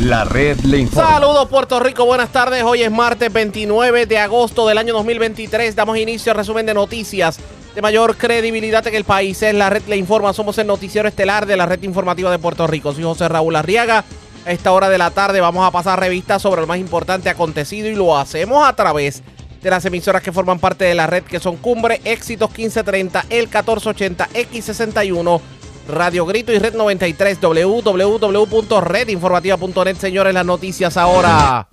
La red le informa. Saludos Puerto Rico, buenas tardes. Hoy es martes 29 de agosto del año 2023. Damos inicio al resumen de noticias de mayor credibilidad en el país. Es la red le informa. Somos el noticiero estelar de la red informativa de Puerto Rico. Soy José Raúl Arriaga. A esta hora de la tarde vamos a pasar revistas sobre lo más importante acontecido y lo hacemos a través de las emisoras que forman parte de la red que son Cumbre, Éxitos 1530, El 1480, X61 Radio Grito y Red 93, www.redinformativa.net. Señores, las noticias ahora.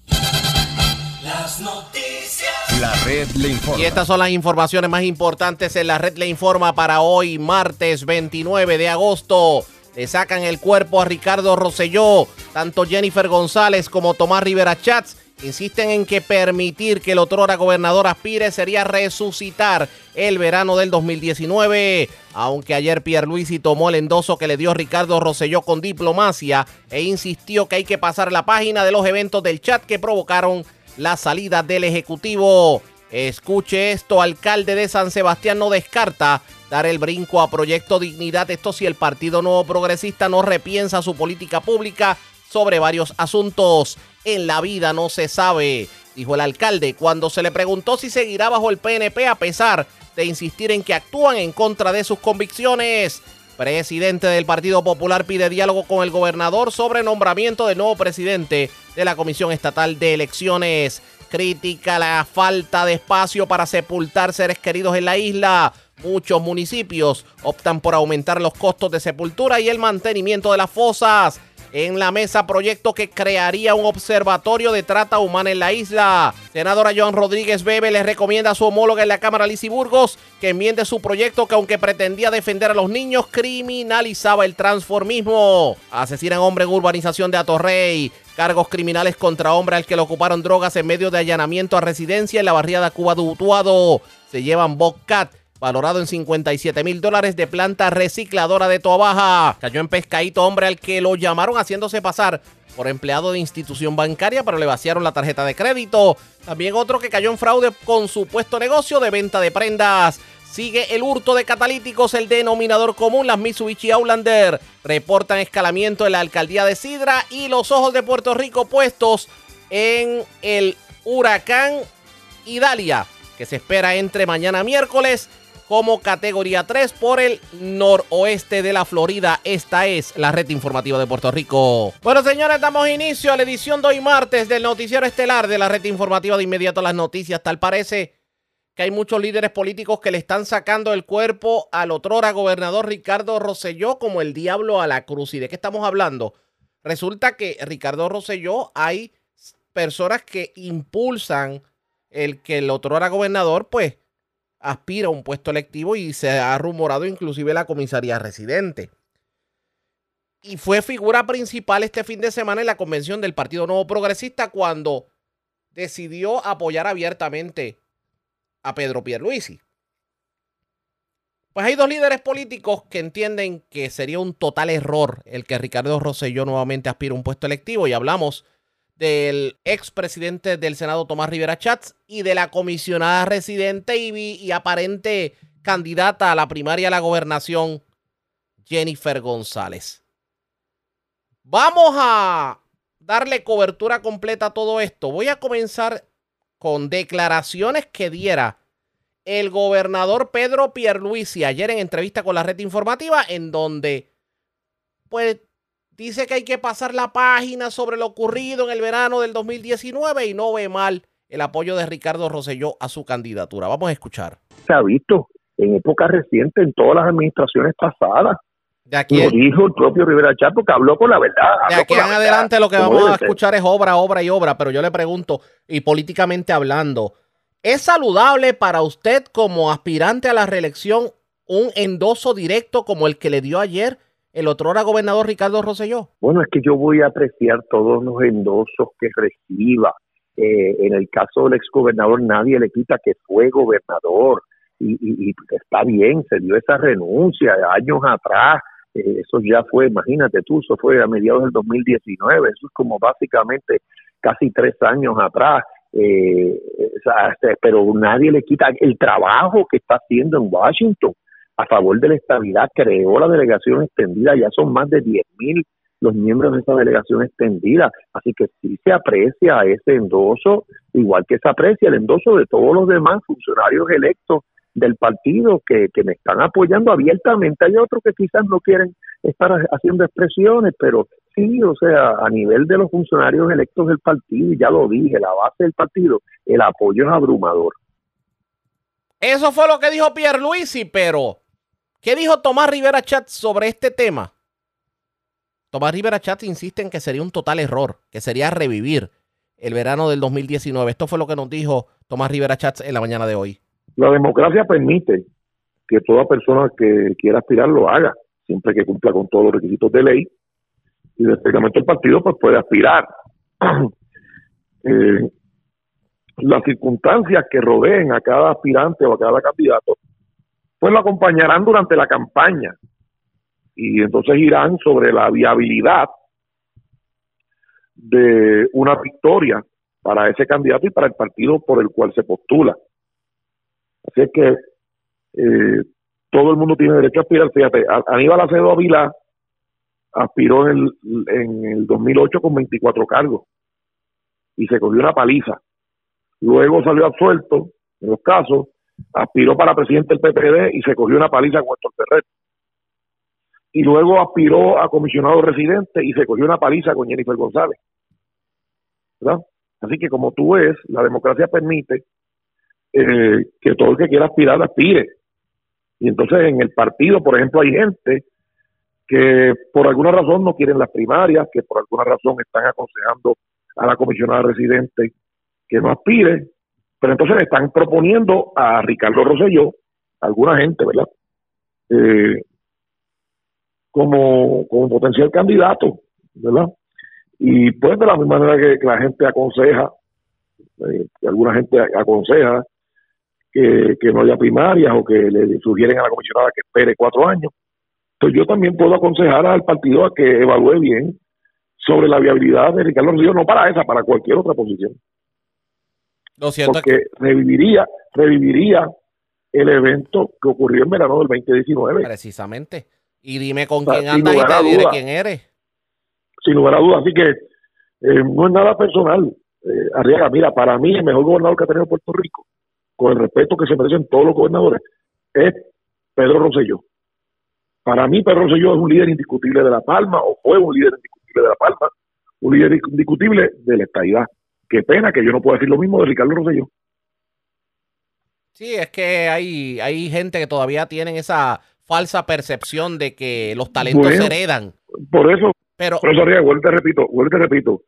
Las noticias. La red le informa. Y estas son las informaciones más importantes en la red le informa para hoy, martes 29 de agosto. Le sacan el cuerpo a Ricardo Rosselló. Tanto Jennifer González como Tomás Rivera Chats insisten en que permitir que el otrora gobernador aspire sería resucitar el verano del 2019. Aunque ayer Pierluisi tomó el endoso que le dio Ricardo Rosselló con diplomacia e insistió que hay que pasar la página de los eventos del chat que provocaron la salida del Ejecutivo. Escuche esto, alcalde de San Sebastián no descarta dar el brinco a Proyecto Dignidad. Esto si el Partido Nuevo Progresista no repiensa su política pública sobre varios asuntos. En la vida no se sabe, dijo el alcalde cuando se le preguntó si seguirá bajo el PNP a pesar de insistir en que actúan en contra de sus convicciones. Presidente del Partido Popular pide diálogo con el gobernador sobre nombramiento del nuevo presidente de la Comisión Estatal de Elecciones. Critica la falta de espacio para sepultar seres queridos en la isla. Muchos municipios optan por aumentar los costos de sepultura y el mantenimiento de las fosas. En la mesa proyecto que crearía un observatorio de trata humana en la isla. Senadora Joan Rodríguez Bebe le recomienda a su homóloga en la Cámara Lizy Burgos que enmiende su proyecto que aunque pretendía defender a los niños, criminalizaba el transformismo. Asesinan hombre en urbanización de Atorrey. Cargos criminales contra hombre al que le ocuparon drogas en medio de allanamiento a residencia en la barriada Cuba de Utuado. Se llevan Bobcat valorado en 57 mil dólares de planta recicladora de Toa Cayó en pescadito hombre al que lo llamaron haciéndose pasar por empleado de institución bancaria, pero le vaciaron la tarjeta de crédito. También otro que cayó en fraude con supuesto negocio de venta de prendas. Sigue el hurto de catalíticos, el denominador común, las Mitsubishi Outlander. Reportan escalamiento en la alcaldía de Sidra y los ojos de Puerto Rico puestos en el huracán Idalia, que se espera entre mañana miércoles como categoría 3 por el noroeste de la Florida. Esta es la red informativa de Puerto Rico. Bueno, señores, damos inicio a la edición de hoy martes del noticiero estelar de la red informativa de inmediato las noticias. Tal parece que hay muchos líderes políticos que le están sacando el cuerpo al otrora gobernador Ricardo Rosselló como el diablo a la cruz. ¿Y de qué estamos hablando? Resulta que Ricardo Rosselló hay personas que impulsan el que el otrora gobernador pues aspira a un puesto electivo y se ha rumorado inclusive la comisaría residente. Y fue figura principal este fin de semana en la convención del Partido Nuevo Progresista cuando decidió apoyar abiertamente a Pedro Pierluisi. Pues hay dos líderes políticos que entienden que sería un total error el que Ricardo Rosselló nuevamente aspire a un puesto electivo y hablamos del expresidente del Senado Tomás Rivera Chats y de la comisionada residente y, y, aparente candidata a la primaria a la gobernación, Jennifer González. Vamos a darle cobertura completa a todo esto. Voy a comenzar con declaraciones que diera el gobernador Pedro Pierluisi ayer en entrevista con la red informativa en donde pues dice que hay que pasar la página sobre lo ocurrido en el verano del 2019 y no ve mal el apoyo de Ricardo Rosselló a su candidatura. Vamos a escuchar. Se ha visto en época reciente en todas las administraciones pasadas. De aquí, Lo dijo el propio Rivera Chat porque habló con la verdad. de aquí en adelante lo que vamos a escuchar es obra, obra y obra, pero yo le pregunto, y políticamente hablando, ¿es saludable para usted como aspirante a la reelección un endoso directo como el que le dio ayer el otro era gobernador Ricardo Rosselló? Bueno, es que yo voy a apreciar todos los endosos que reciba. Eh, en el caso del exgobernador, nadie le quita que fue gobernador y, y, y está bien, se dio esa renuncia años atrás. Eh, eso ya fue, imagínate tú, eso fue a mediados del 2019, eso es como básicamente casi tres años atrás. Eh, pero nadie le quita el trabajo que está haciendo en Washington a favor de la estabilidad, creó la delegación extendida, ya son más de 10 mil los miembros de esa delegación extendida. Así que sí se aprecia ese endoso, igual que se aprecia el endoso de todos los demás funcionarios electos del partido que, que me están apoyando abiertamente. Hay otros que quizás no quieren estar haciendo expresiones, pero sí, o sea, a nivel de los funcionarios electos del partido, ya lo dije, la base del partido, el apoyo es abrumador. Eso fue lo que dijo Pierre Luisi, pero ¿qué dijo Tomás Rivera Chat sobre este tema? Tomás Rivera Chat insiste en que sería un total error, que sería revivir el verano del 2019. Esto fue lo que nos dijo Tomás Rivera Chat en la mañana de hoy. La democracia permite que toda persona que quiera aspirar lo haga, siempre que cumpla con todos los requisitos de ley. Y del reglamento del partido, pues puede aspirar. Eh, las circunstancias que rodeen a cada aspirante o a cada candidato, pues lo acompañarán durante la campaña. Y entonces irán sobre la viabilidad de una victoria para ese candidato y para el partido por el cual se postula. Así es que eh, todo el mundo tiene derecho a aspirar. Fíjate, Aníbal Acedo Avila aspiró en el, en el 2008 con 24 cargos y se cogió una paliza. Luego salió absuelto en los casos, aspiró para presidente del PPD y se cogió una paliza con Héctor Ferrer. Y luego aspiró a comisionado residente y se cogió una paliza con Jennifer González. ¿verdad? Así que como tú ves, la democracia permite eh, que todo el que quiera aspirar aspire. Y entonces en el partido, por ejemplo, hay gente que por alguna razón no quieren las primarias, que por alguna razón están aconsejando a la comisionada residente que no aspire, pero entonces le están proponiendo a Ricardo Rosselló, alguna gente, ¿verdad? Eh, como, como potencial candidato, ¿verdad? Y pues de la misma manera que, la gente aconseja, eh, que alguna gente aconseja que, no haya primarias o que le sugieren a la comisionada que espere cuatro años. Pues yo también puedo aconsejar al partido a que evalúe bien sobre la viabilidad de Ricardo Rosselló, no para esa, para cualquier otra posición. Lo cierto porque reviviría, reviviría el evento que ocurrió en verano del 2019. Precisamente. Y dime con quién andas y te diré quién eres. Sin lugar a dudas. Así que eh, no es nada personal. Eh, Arriaga, mira, para mí el mejor gobernador que ha tenido Puerto Rico con el respeto que se merecen todos los gobernadores, es Pedro Rosselló. Para mí, Pedro Rosselló es un líder indiscutible de La Palma, o fue un líder indiscutible de La Palma, un líder indiscutible de la estadidad. Qué pena que yo no pueda decir lo mismo de Ricardo Rosselló. Sí, es que hay, hay gente que todavía tienen esa falsa percepción de que los talentos se heredan. Por eso, pero, por eso, vuelvo te repito, vuelvo te repito,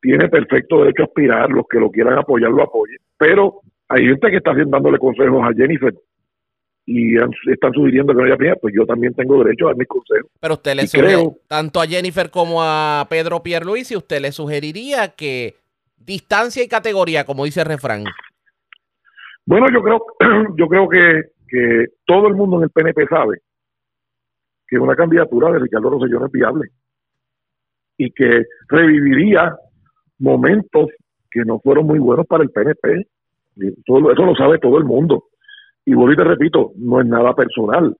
tiene perfecto derecho a aspirar, los que lo quieran apoyar lo apoyen, pero hay gente que está dándole consejos a Jennifer y están sugiriendo que no haya primera, pues yo también tengo derecho a dar mis consejos. Pero usted le sugiere, tanto a Jennifer como a Pedro Pierluisi, usted le sugeriría que distancia y categoría, como dice el refrán. Bueno, yo creo, yo creo que, que todo el mundo en el PNP sabe que una candidatura de Ricardo Rosselló no es viable y que reviviría momentos que no fueron muy buenos para el PNP eso lo sabe todo el mundo. Y vuelvo y te repito, no es nada personal.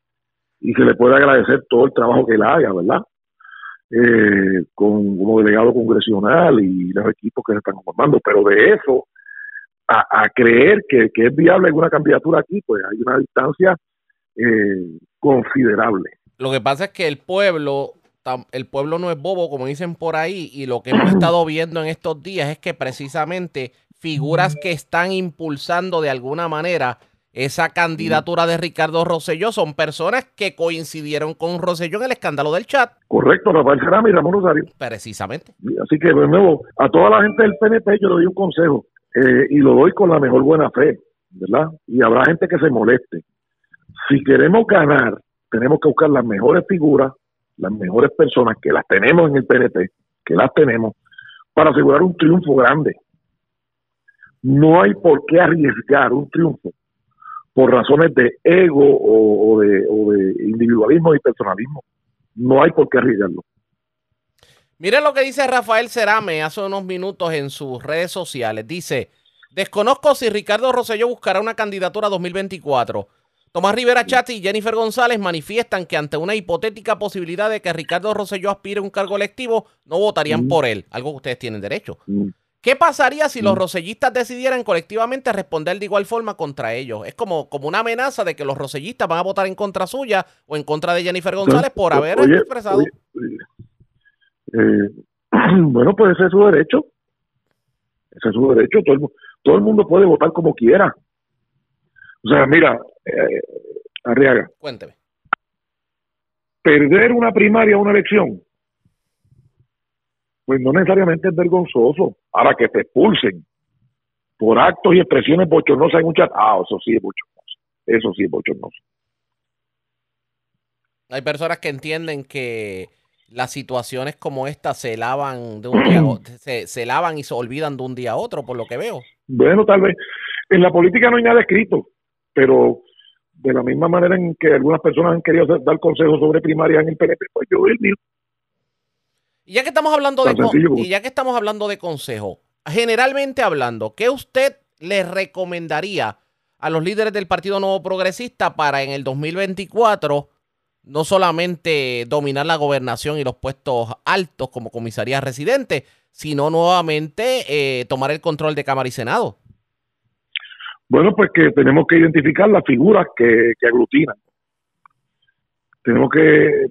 Y se le puede agradecer todo el trabajo que él haga, ¿verdad? Eh, con, como delegado congresional y los equipos que se están formando. Pero de eso a, creer que, es viable alguna candidatura aquí, pues hay una distancia eh, considerable. Lo que pasa es que el pueblo el pueblo no es bobo, como dicen por ahí, y lo que hemos estado viendo en estos días es que precisamente figuras que están impulsando de alguna manera esa candidatura de Ricardo Rosselló son personas que coincidieron con Rosselló en el escándalo del chat. Correcto, Rafael Cerami y Ramón Rosario. Precisamente. Así que, de nuevo, a toda la gente del PNP yo le doy un consejo eh, y lo doy con la mejor buena fe, ¿verdad? Y habrá gente que se moleste. Si queremos ganar, tenemos que buscar las mejores figuras, las mejores personas que las tenemos en el PNP, que las tenemos, para asegurar un triunfo grande no hay por qué arriesgar un triunfo por razones de ego o, de, individualismo y personalismo. No hay por qué arriesgarlo. Miren lo que dice Rafael Cerame hace unos minutos en sus redes sociales. Dice, desconozco si Ricardo Rosselló buscará una candidatura 2024, Tomás Rivera Chat y Jennifer González manifiestan que ante una hipotética posibilidad de que Ricardo Rosselló aspire a un cargo electivo, no votarían Mm. por él, algo que ustedes tienen derecho. Mm. ¿Qué pasaría si los Mm. rosellistas decidieran colectivamente responder de igual forma contra ellos? Es como, como una amenaza de que los rosellistas van a votar en contra suya o en contra de Jennifer González por haber Oye, expresado. oye, oye, eh, bueno, pues ese es su derecho. Ese es su derecho. Todo el, mu- todo el mundo puede votar como quiera. O sea, mira, eh, Arriaga, Cuénteme. perder una primaria o una elección, pues no necesariamente es vergonzoso. Ahora que te expulsen por actos y expresiones bochornosas en un chat, ah, eso sí es bochornoso. Eso sí es bochornoso. Hay personas que entienden que las situaciones como esta se lavan de un día a otro, se, se lavan y se olvidan de un día a otro, por lo que veo. Bueno, tal vez. En la política no hay nada escrito, pero de la misma manera en que algunas personas han querido dar consejos sobre primaria en el PNP, pues yo el mío. Y ya que estamos hablando de sencillo y ya que estamos hablando de consejo, generalmente hablando, ¿qué usted le recomendaría a los líderes del Partido Nuevo Progresista para en el 2024 no solamente dominar la gobernación y los puestos altos como comisaría residente, sino nuevamente eh, tomar el control de Cámara y Senado? Bueno, pues que tenemos que identificar las figuras que, que aglutinan. Tenemos que eh,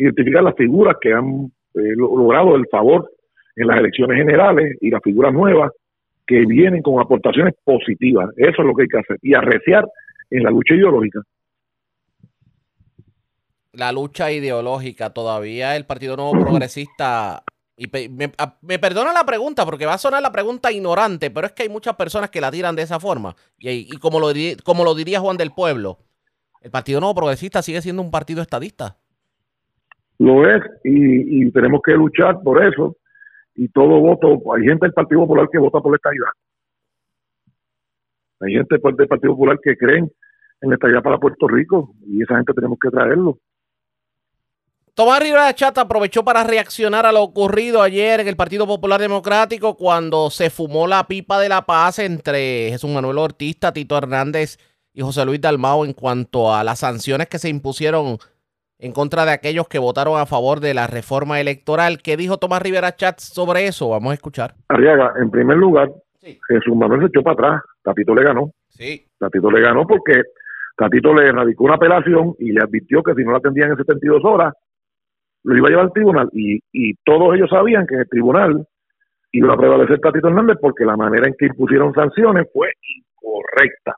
identificar las figuras que han lo- logrado el favor en las elecciones generales y las figuras nuevas que vienen con aportaciones positivas. Eso es lo que hay que hacer. Y arreciar en la lucha ideológica. la lucha ideológica todavía el Partido Nuevo Progresista y me, perdona la pregunta porque va a sonar la pregunta ignorante, pero es que hay muchas personas que la tiran de esa forma y, y como lo como lo diría Juan del Pueblo, el Partido Nuevo Progresista sigue siendo un partido estadista. Lo es y, y tenemos que luchar por eso. Y todo voto, hay gente del Partido Popular que vota por la estabilidad. Hay gente del Partido Popular que creen en la estabilidad para Puerto Rico y esa gente tenemos que traerlo. Tomás Rivera Chata aprovechó para reaccionar a lo ocurrido ayer en el Partido Popular Democrático cuando se fumó la pipa de la paz entre Jesús Manuel Ortiz, Tito Hernández y José Luis Dalmao en cuanto a las sanciones que se impusieron en contra de aquellos que votaron a favor de la reforma electoral. ¿Qué dijo Tomás Rivera Chat sobre eso? Vamos a escuchar. Arriaga, en primer lugar, Sí. Jesús Manuel se echó para atrás. Tatito le ganó. Sí. Tatito le ganó porque Tatito le radicó una apelación y le advirtió que si no la atendían en 72 horas, lo iba a llevar al tribunal. Y, y todos ellos sabían que en el tribunal iba a prevalecer Tatito Hernández porque la manera en que impusieron sanciones fue incorrecta.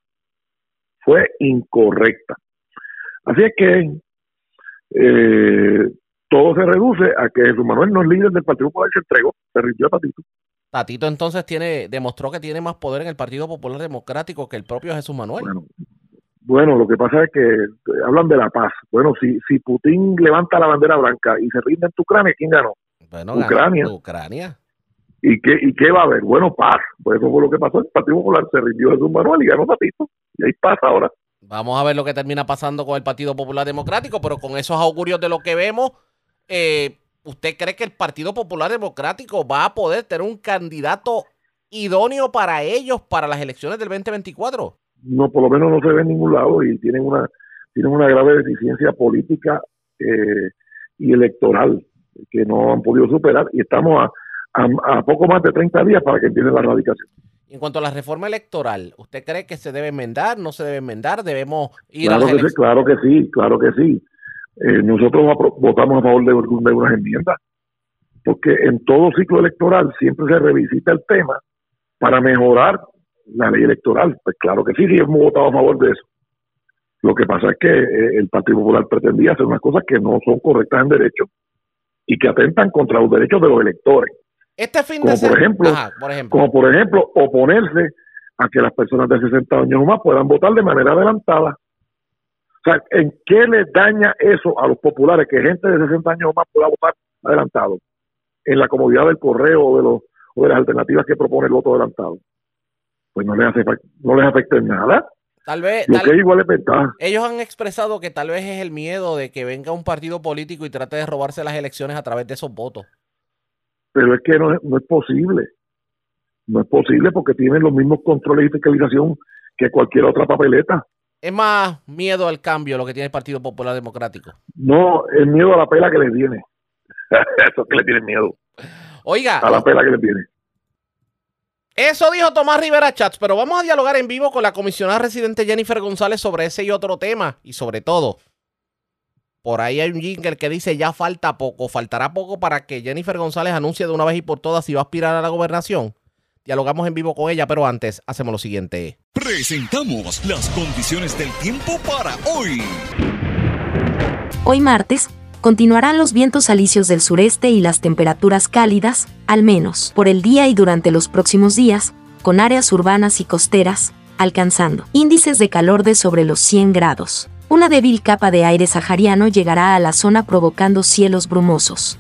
Fue incorrecta. Así es que eh, todo se reduce a que Jesús Manuel no es líder del Partido Popular, se entregó, se rindió a Tatito. Tatito entonces tiene, demostró que tiene más poder en el Partido Popular Democrático que el propio Jesús Manuel. Bueno, bueno, lo que pasa es que eh, hablan de la paz. Bueno, si, si Putin levanta la bandera blanca y se rinde en Ucrania, ¿quién ganó? Bueno, Ucrania. ganó Ucrania. ¿Y qué, ¿Y qué va a haber? Bueno, paz. Pues eso fue lo que pasó. El Partido Popular se rindió Jesús Manuel y ganó Tatito. Y hay paz ahora. Vamos a ver lo que termina pasando con el Partido Popular Democrático, pero con esos augurios de lo que vemos, eh, ¿usted cree que el Partido Popular Democrático va a poder tener un candidato idóneo para ellos para las elecciones del 2024? No, por lo menos no se ve en ningún lado y tienen una, tienen una grave deficiencia política eh, y electoral que no han podido superar y estamos a, a, poco más de 30 días para que empiece la erradicación. En cuanto a la reforma electoral, ¿usted cree que se debe enmendar, no se debe enmendar? ¿Debemos ir Claro a las que sí, claro que sí, claro que sí. Eh, nosotros votamos a favor de, de unas enmiendas, porque en todo ciclo electoral siempre se revisita el tema para mejorar la ley electoral. Pues claro que sí, sí hemos votado a favor de eso. Lo que pasa es que eh, el Partido Popular pretendía hacer unas cosas que no son correctas en derecho y que atentan contra los derechos de los electores, Este fin Como de por ejemplo- Ajá, por ejemplo. como por ejemplo oponerse a que las personas de 60 años o más puedan votar de manera adelantada. O sea, ¿en qué les daña eso a los populares que gente de 60 años o más pueda votar adelantado? En la comodidad del correo o de, los, o de las alternativas que propone el voto adelantado. Pues no les, hace, no les afecta en nada. Tal vez, Lo tal- que es igual es ventaja. ellos han expresado que tal vez es el miedo de que venga un partido político y trate de robarse las elecciones a través de esos votos. Pero es que no es, no es posible. No es posible porque tienen los mismos controles y fiscalización que cualquier otra papeleta. es más miedo al cambio lo que tiene el Partido Popular Democrático. No, el miedo a la pela que le tiene. Eso es que le tiene miedo. Oiga, A la pela que le tiene. eso dijo Tomás Rivera Chats, pero vamos a dialogar en vivo con la comisionada residente Jennifer González sobre ese y otro tema. Y sobre todo, por ahí hay un jingle que dice ya falta poco, faltará poco para que Jennifer González anuncie de una vez y por todas si va a aspirar a la gobernación. Dialogamos en vivo con ella, pero antes hacemos lo siguiente. Presentamos las condiciones del tiempo para hoy. Hoy martes, continuarán los vientos alisios del sureste y las temperaturas cálidas, al menos por el día y durante los próximos días, con áreas urbanas y costeras, alcanzando índices de calor de sobre los 100 grados. Una débil capa de aire sahariano llegará a la zona provocando cielos brumosos.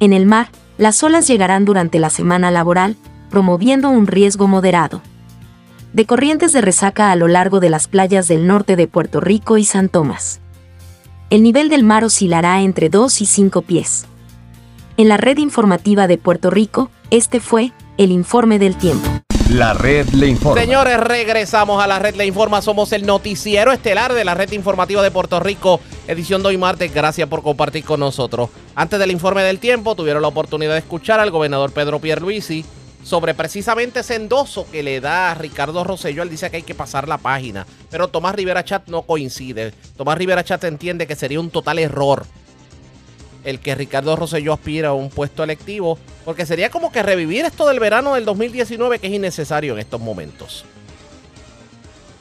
En el mar, las olas llegarán durante la semana laboral, promoviendo un riesgo moderado. De corrientes de resaca a lo largo de las playas del norte de Puerto Rico y San Tomás el nivel del mar oscilará entre 2 y 5 pies. En la red informativa de Puerto Rico, este fue el informe del tiempo. La red le informa. Señores, regresamos a la red Le Informa. Somos el noticiero estelar de la red informativa de Puerto Rico, edición de hoy martes. Gracias por compartir con nosotros. Antes del informe del tiempo, tuvieron la oportunidad de escuchar al gobernador Pedro Pierluisi sobre precisamente ese endoso que le da a Ricardo Rosselló. Él dice que hay que pasar la página. Pero Tomás Rivera Chat no coincide. Tomás Rivera Chat entiende que sería un total error el que Ricardo Rosselló aspira a un puesto electivo, porque sería como que revivir esto del verano del 2019 que es innecesario en estos momentos.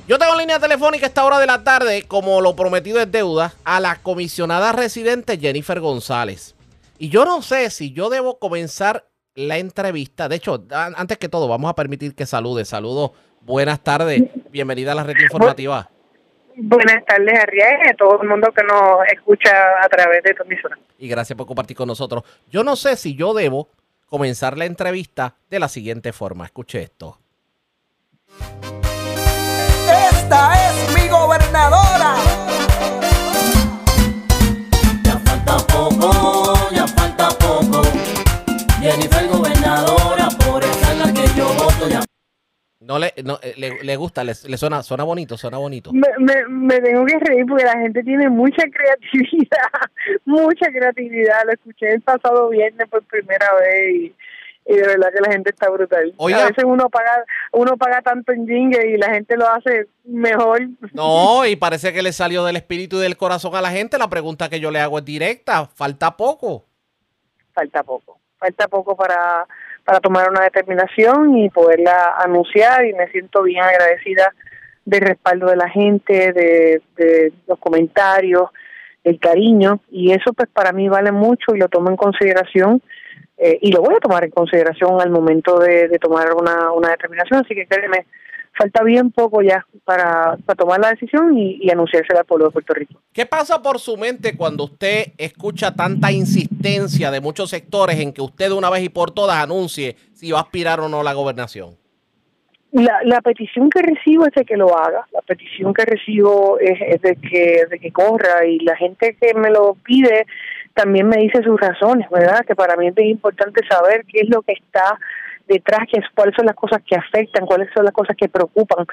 Yo tengo en línea telefónica a esta hora de la tarde, como lo prometido es deuda, a la comisionada residente Jennifer González. Y yo no sé si yo debo comenzar la entrevista. De hecho, antes que todo, vamos a permitir que salude. Saludos, buenas tardes, bienvenida a la red informativa. Buenas tardes, y a todo el mundo que nos escucha a través de tu emisora. y gracias por compartir con nosotros. Yo no sé si yo debo comenzar la entrevista de la siguiente forma. Escuche esto. Esta es mi gobernadora. Ya falta poco, ya falta poco. Jennifer No le, no, eh, le, le gusta, le, le suena, suena bonito, suena bonito. Me, me, me tengo que reír porque la gente tiene mucha creatividad, mucha creatividad. Lo escuché el pasado viernes por primera vez y, y de verdad que la gente está brutal. Oiga. A veces uno paga uno paga tanto en jingle y la gente lo hace mejor. No, y parece que le salió del espíritu y del corazón a la gente. La pregunta que yo le hago es directa. Falta poco. falta poco. Falta poco para, para tomar una determinación y poderla anunciar y me siento bien agradecida del respaldo de la gente, de, los comentarios, el cariño y eso pues para mí vale mucho y lo tomo en consideración eh, y lo voy a tomar en consideración al momento de, de tomar una, una determinación, así que créeme, falta bien poco ya para, para tomar la decisión y, y anunciársela al pueblo de Puerto Rico. ¿Qué pasa por su mente cuando usted escucha tanta insistencia de muchos sectores en que usted de una vez y por todas anuncie si va a aspirar o no a la gobernación? La, la petición que recibo es de que lo haga, la petición que recibo es, es de que de que corra y la gente que me lo pide también me dice sus razones, ¿verdad? Que para mí es bien importante saber qué es lo que está detrás, qué es, cuáles son las cosas que afectan, cuáles son las cosas que preocupan.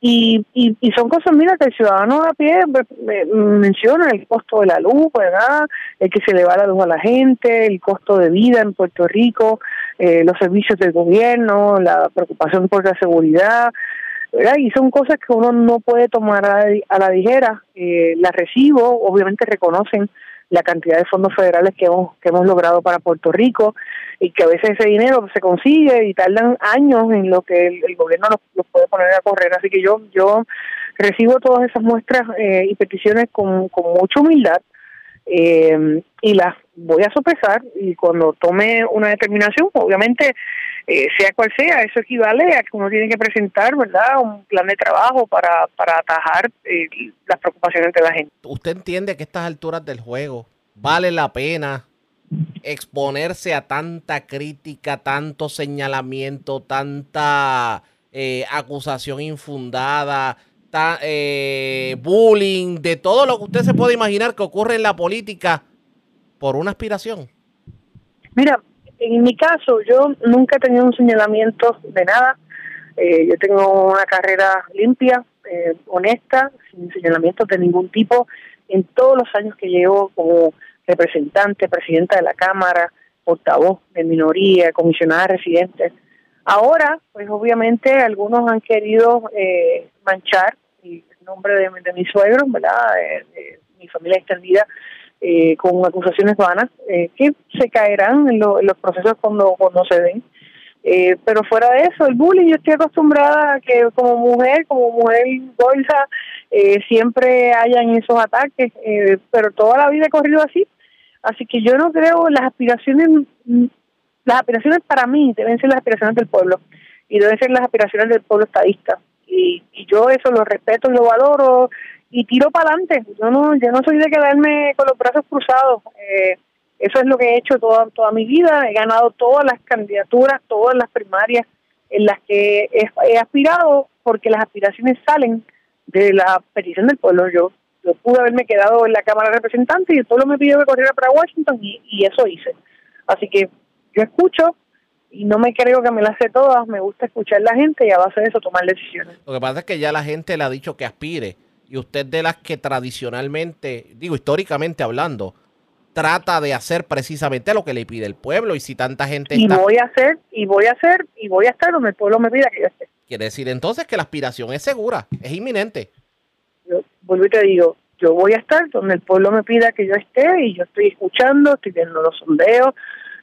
Y, y, son cosas, mira, que el ciudadano a pie pues, me- menciona el costo de la luz, ¿verdad? El que se le va la luz a la gente, el costo de vida en Puerto Rico, eh, los servicios del gobierno, la preocupación por la seguridad, ¿verdad? Y son cosas que uno no puede tomar a, a la ligera. Eh, las recibo, obviamente reconocen la cantidad de fondos federales que hemos, que hemos logrado para Puerto Rico y que a veces ese dinero se consigue y tardan años en lo que el, gobierno los, los puede poner a correr. Así que yo yo recibo todas esas muestras eh, y peticiones con, con mucha humildad eh, y las voy a sopesar y cuando tome una determinación, obviamente, eh, sea cual sea, eso equivale a que uno tiene que presentar, ¿verdad?, un plan de trabajo para, para atajar eh, las preocupaciones de la gente. ¿Usted entiende que a estas alturas del juego vale la pena exponerse a tanta crítica, tanto señalamiento, tanta eh, acusación infundada, ta- bullying, de todo lo que usted se puede imaginar que ocurre en la política por una aspiración? Mira, en mi caso, yo nunca he tenido un señalamiento de nada. Eh, yo tengo una carrera limpia, eh, honesta, sin señalamientos de ningún tipo, en todos los años que llevo como representante, presidenta de la Cámara, portavoz de minoría, comisionada residente. Ahora, pues obviamente algunos han querido eh, manchar el nombre de, de mi suegro, ¿verdad? Eh, de mi familia extendida, eh, con acusaciones vanas, eh, que se caerán en, lo- en los procesos cuando, cuando se den. Eh, pero fuera de eso, el bullying, yo estoy acostumbrada a que como mujer, como mujer bolsa, eh, siempre hayan esos ataques, eh, pero toda la vida he corrido así. Así que yo no creo las aspiraciones, las aspiraciones para mí deben ser las aspiraciones del pueblo y deben ser las aspiraciones del pueblo estadista. Y, y yo eso lo respeto y lo valoro y tiro para adelante. Yo no, yo no soy de quedarme con los brazos cruzados. Eh, eso es lo que he hecho toda, toda mi vida. He ganado todas las candidaturas, todas las primarias en las que he, aspirado porque las aspiraciones salen de la petición del pueblo. Yo, yo pude haberme quedado en la Cámara de Representantes y el pueblo me pidió que corriera para Washington y, y eso hice. Así que yo escucho y no me creo que me las sé todas. Me gusta escuchar a la gente y a base de eso tomar decisiones. Lo que pasa es que ya la gente le ha dicho que aspire. Y usted de las que tradicionalmente, digo históricamente hablando, trata de hacer precisamente lo que le pide el pueblo. Y si tanta gente Y está... voy a hacer, y voy a hacer, y voy a estar donde el pueblo me pida que yo esté. Quiere decir entonces que la aspiración es segura, es inminente. yo vuelvo y te digo, yo voy a estar donde el pueblo me pida que yo esté y yo estoy escuchando, estoy viendo los sondeos,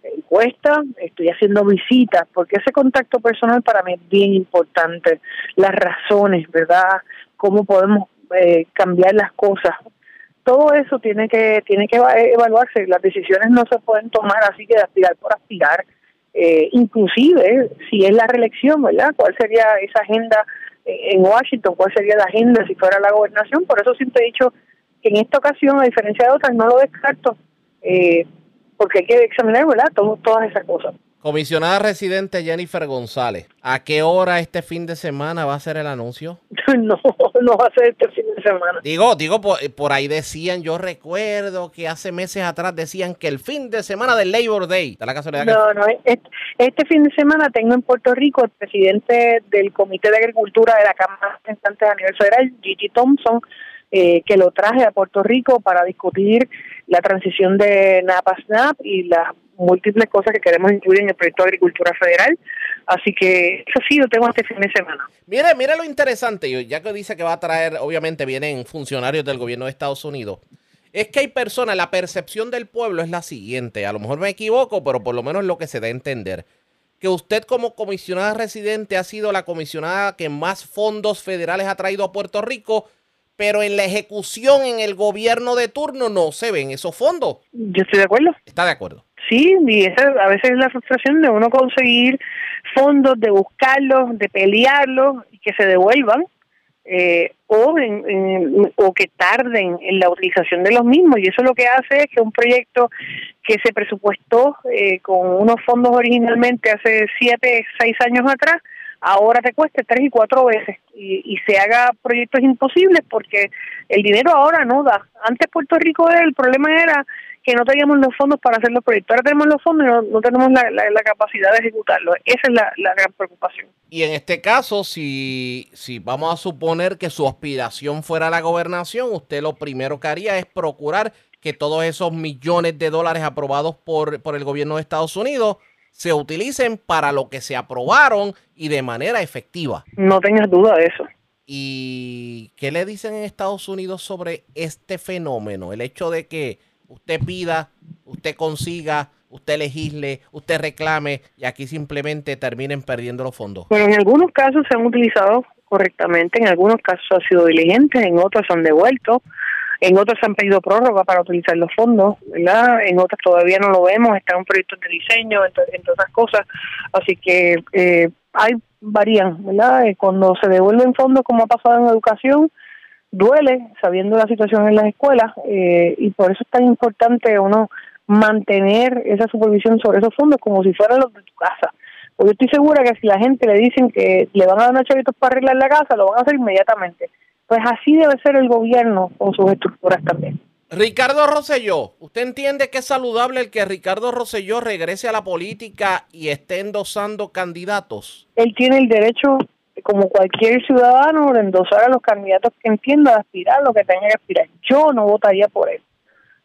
encuestas, estoy haciendo visitas, porque ese contacto personal para mí es bien importante, las razones, ¿verdad? Cómo podemos eh, cambiar las cosas. Todo eso tiene que tiene que eva- evaluarse, las decisiones no se pueden tomar así que de aspirar por aspirar. Eh, inclusive, si es la reelección, ¿verdad? ¿Cuál sería esa agenda eh, en Washington? ¿Cuál sería la agenda si fuera la gobernación? Por eso siempre he dicho que en esta ocasión, a diferencia de otras, no lo descarto, eh, porque hay que examinar, ¿verdad? Todo- todas esas cosas. Comisionada residente Jennifer González, ¿a qué hora este fin de semana va a ser el anuncio? no, no va a ser este fin de semana. Digo, digo, por, por ahí decían, yo recuerdo que hace meses atrás decían que el fin de semana del Labor Day. Da la casualidad que No, no, este, este fin de semana tengo en Puerto Rico el presidente del Comité de Agricultura de la Cámara de Representantes a nivel federal, Gigi Thompson, eh, que lo traje a Puerto Rico para discutir la transición de NAPA-SNAP y las múltiples cosas que queremos incluir en el proyecto de Agricultura Federal. Así que eso sí lo tengo este fin de semana. Mire, mire lo interesante, ya que dice que va a traer, obviamente vienen funcionarios del gobierno de Estados Unidos. Es que hay personas, la percepción del pueblo es la siguiente, a lo mejor me equivoco, pero por lo menos lo que se da a entender. Que usted como comisionada residente ha sido la comisionada que más fondos federales ha traído a Puerto Rico, pero en la ejecución en el gobierno de turno no se ven esos fondos. Yo estoy de acuerdo. ¿Está de acuerdo? Sí, y esa a veces es la frustración de uno conseguir fondos, de buscarlos, de pelearlos y que se devuelvan, eh, o, en- en- o que tarden en la utilización de los mismos. Y eso lo que hace es que un proyecto que se presupuestó eh, con unos fondos originalmente hace siete, seis años atrás, ahora te cueste tres y cuatro veces y, se haga proyectos imposibles porque el dinero ahora no da. Antes Puerto Rico el problema era que no teníamos los fondos para hacer los proyectos. Ahora tenemos los fondos y no, tenemos la capacidad de ejecutarlos. Esa es la, la gran preocupación. Y en este caso, si, si vamos a suponer que su aspiración fuera la gobernación, usted lo primero que haría es procurar que todos esos millones de dólares aprobados por, por el gobierno de Estados Unidos se utilicen para lo que se aprobaron y de manera efectiva. No tengas duda de eso. ¿Y qué le dicen en Estados Unidos sobre este fenómeno? El hecho de que usted pida, usted consiga, usted legisle, usted reclame y aquí simplemente terminen perdiendo los fondos. Bueno, en algunos casos se han utilizado correctamente, en algunos casos han sido diligentes, en otros han devuelto, en otros se han pedido prórroga para utilizar los fondos, ¿verdad? En otras todavía no lo vemos, están proyectos de diseño, entre, entre otras cosas. Así que eh, hay varían, ¿verdad? Eh, Cuando se devuelven fondos, como ha pasado en educación, duele sabiendo la situación en las escuelas eh, y por eso es tan importante uno mantener esa supervisión sobre esos fondos como si fueran los de tu casa. Porque yo estoy segura que si la gente le dicen que le van a dar unos chavitos para arreglar la casa, lo van a hacer inmediatamente. Pues así debe ser el gobierno con sus estructuras también. Ricardo Rosselló, ¿usted entiende que es saludable el que Ricardo Rosselló regrese a la política y esté endosando candidatos? Él tiene el derecho como cualquier ciudadano, de endosar a los candidatos que entienda de aspirar lo que tenga que aspirar. Yo no votaría por él.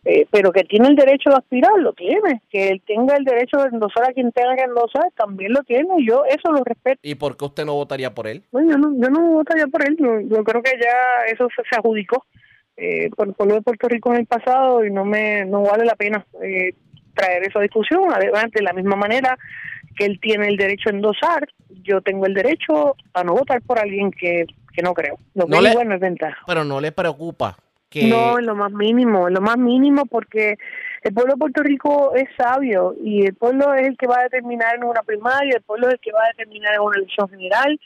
Eh, pero que tiene el derecho de aspirar, lo tiene. Que él tenga el derecho de endosar a quien tenga que endosar, también lo tiene. Yo eso lo respeto. ¿Y por qué usted no votaría por él? Bueno, yo no, yo no votaría por él. Yo, yo creo que ya eso se, se adjudicó eh, por el pueblo de Puerto Rico en el pasado y no me no vale la pena eh, traer esa discusión. Además, de la misma manera que él tiene el derecho a endosar, yo tengo el derecho a no votar por alguien que, que no creo. Lo que No le- bueno es ventaja. Pero no le preocupa No, en lo más mínimo, en lo más mínimo, porque el pueblo de Puerto Rico es sabio y el pueblo es el que va a determinar en una primaria, el pueblo es el que va a determinar en una elección general,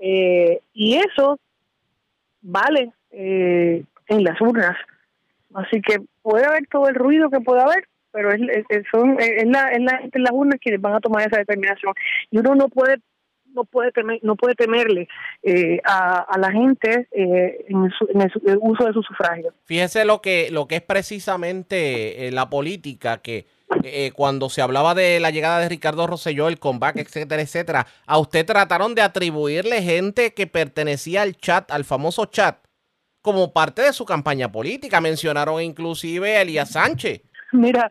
eh, y eso vale eh, en las urnas. Así que puede haber todo el ruido que pueda haber, pero es- son, es la, es la gente en las urnas quienes van a tomar esa determinación. Y uno no puede no puede temer, no puede temerle eh, a, a la gente eh, en, su- en el, uso de su sufragio. Fíjese lo que, lo que es precisamente eh, la política, que eh, cuando se hablaba de la llegada de Ricardo Rosselló, el comeback, etcétera, etcétera, a usted trataron de atribuirle gente que pertenecía al chat, al famoso chat, como parte de su campaña política. Mencionaron inclusive a Elías Sánchez. Mira,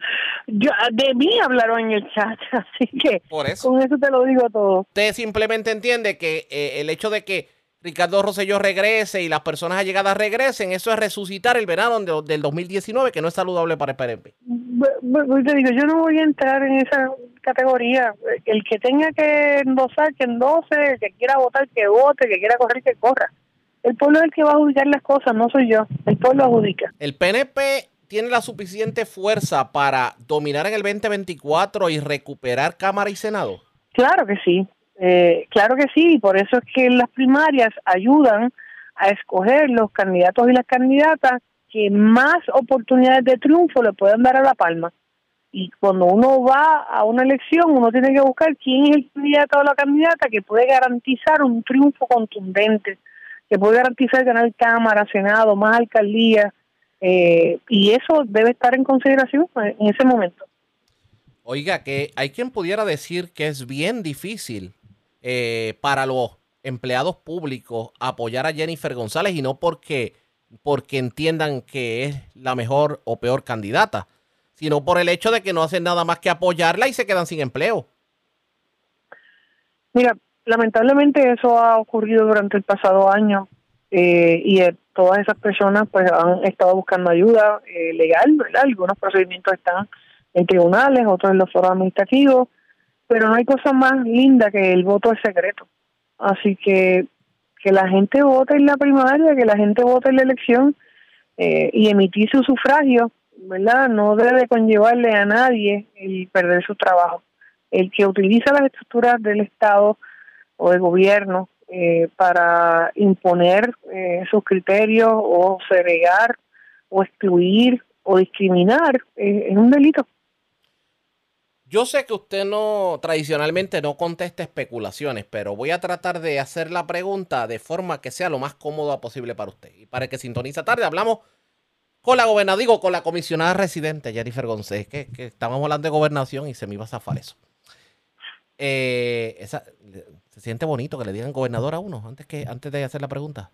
yo, de mí hablaron en el chat, así que Por eso. con eso te lo digo todo. Usted simplemente entiende que eh, el hecho de que Ricardo Rosselló regrese y las personas allegadas regresen, eso es resucitar el verano de- del 2019, que no es saludable para el PNP. Te digo, yo no voy a entrar en esa categoría. El que tenga que endosar, que endose, el que quiera votar, que vote, el que quiera correr, que corra. El pueblo es el que va a adjudicar las cosas, no soy yo. El pueblo adjudica. ¿El PNP tiene la suficiente fuerza para dominar en el 2024 y recuperar Cámara y Senado? Claro que sí, eh, claro que sí, por eso es que las primarias ayudan a escoger los candidatos y las candidatas que más oportunidades de triunfo le puedan dar a la palma. Y cuando uno va a una elección, uno tiene que buscar quién es el candidato o la candidata que puede garantizar un triunfo contundente, que puede garantizar ganar Cámara, Senado, más alcaldías, eh, y eso debe estar en consideración en ese momento. Oiga, que hay quien pudiera decir que es bien difícil eh, para los empleados públicos apoyar a Jennifer González y no porque, porque entiendan que es la mejor o peor candidata, sino por el hecho de que no hacen nada más que apoyarla y se quedan sin empleo. Mira, lamentablemente eso ha ocurrido durante el pasado año eh, y eh, todas esas personas pues han estado buscando ayuda eh, legal, ¿verdad? Algunos procedimientos están en tribunales, otros en los foros administrativos, pero no hay cosa más linda que el voto es secreto. Así que que la gente vote en la primaria, que la gente vote en la elección eh, y emitir su sufragio, ¿verdad? No debe conllevarle a nadie el perder su trabajo. El que utiliza las estructuras del Estado o del gobierno eh, para imponer eh, sus criterios o segregar o excluir o discriminar eh, es un delito. Yo sé que usted no tradicionalmente no contesta especulaciones, pero voy a tratar de hacer la pregunta de forma que sea lo más cómoda posible para usted. Y para que sintoniza tarde, hablamos con la gobernadora, digo, con la comisionada residente, Jennifer González, que, que estábamos hablando de gobernación y se me iba a zafar eso. Eh, se siente bonito que le digan gobernador a uno antes, que, antes de hacer la pregunta.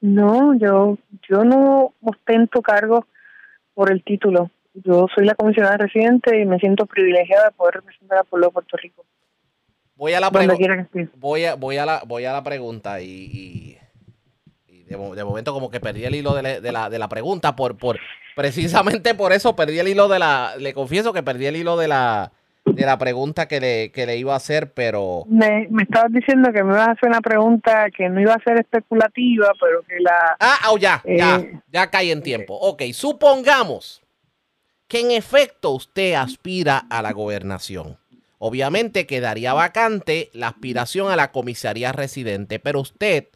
No, yo yo no ostento cargo por el título. Yo soy la comisionada residente y me siento privilegiada de poder representar al pueblo de Puerto Rico. Voy a la pregunta. voy a, voy a la, voy a la pregunta y, y- y de, de momento como que perdí el hilo de la, de la, de la pregunta por, por precisamente por eso perdí el hilo de la, le confieso que perdí el hilo de la, de la pregunta que le, que le iba a hacer, pero Me, me estabas diciendo que me ibas a hacer una pregunta que no iba a ser especulativa, pero que la... ah, ah, ya, ya, Eh, ya caí en tiempo. Ok, supongamos que en efecto usted aspira a la gobernación. Obviamente quedaría vacante la aspiración a la comisaría residente, pero usted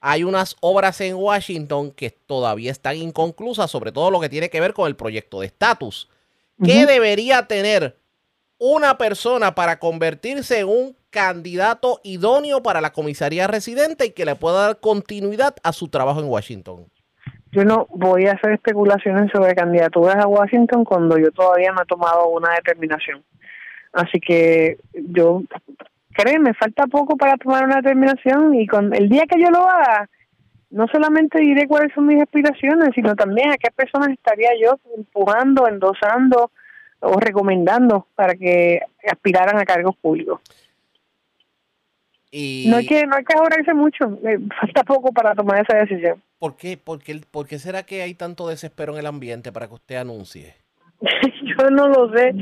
hay unas obras en Washington que todavía están inconclusas, sobre todo lo que tiene que ver con el proyecto de estatus. ¿Qué debería tener una persona para convertirse en un candidato idóneo para la comisaría residente y que le pueda dar continuidad a su trabajo en Washington? Yo no voy a hacer especulaciones sobre candidaturas a Washington cuando yo todavía no he tomado una determinación. Así que yo créeme, falta poco para tomar una determinación y con el día que yo lo haga, no solamente diré cuáles son mis aspiraciones, sino también a qué personas estaría yo empujando, endosando o recomendando para que aspiraran a cargos públicos. Y No hay que no hay que ahorrarse mucho, eh, falta poco para tomar esa decisión. ¿por, qué, por, qué, ¿Por qué será que hay tanto desespero en el ambiente para que usted anuncie? yo no lo sé,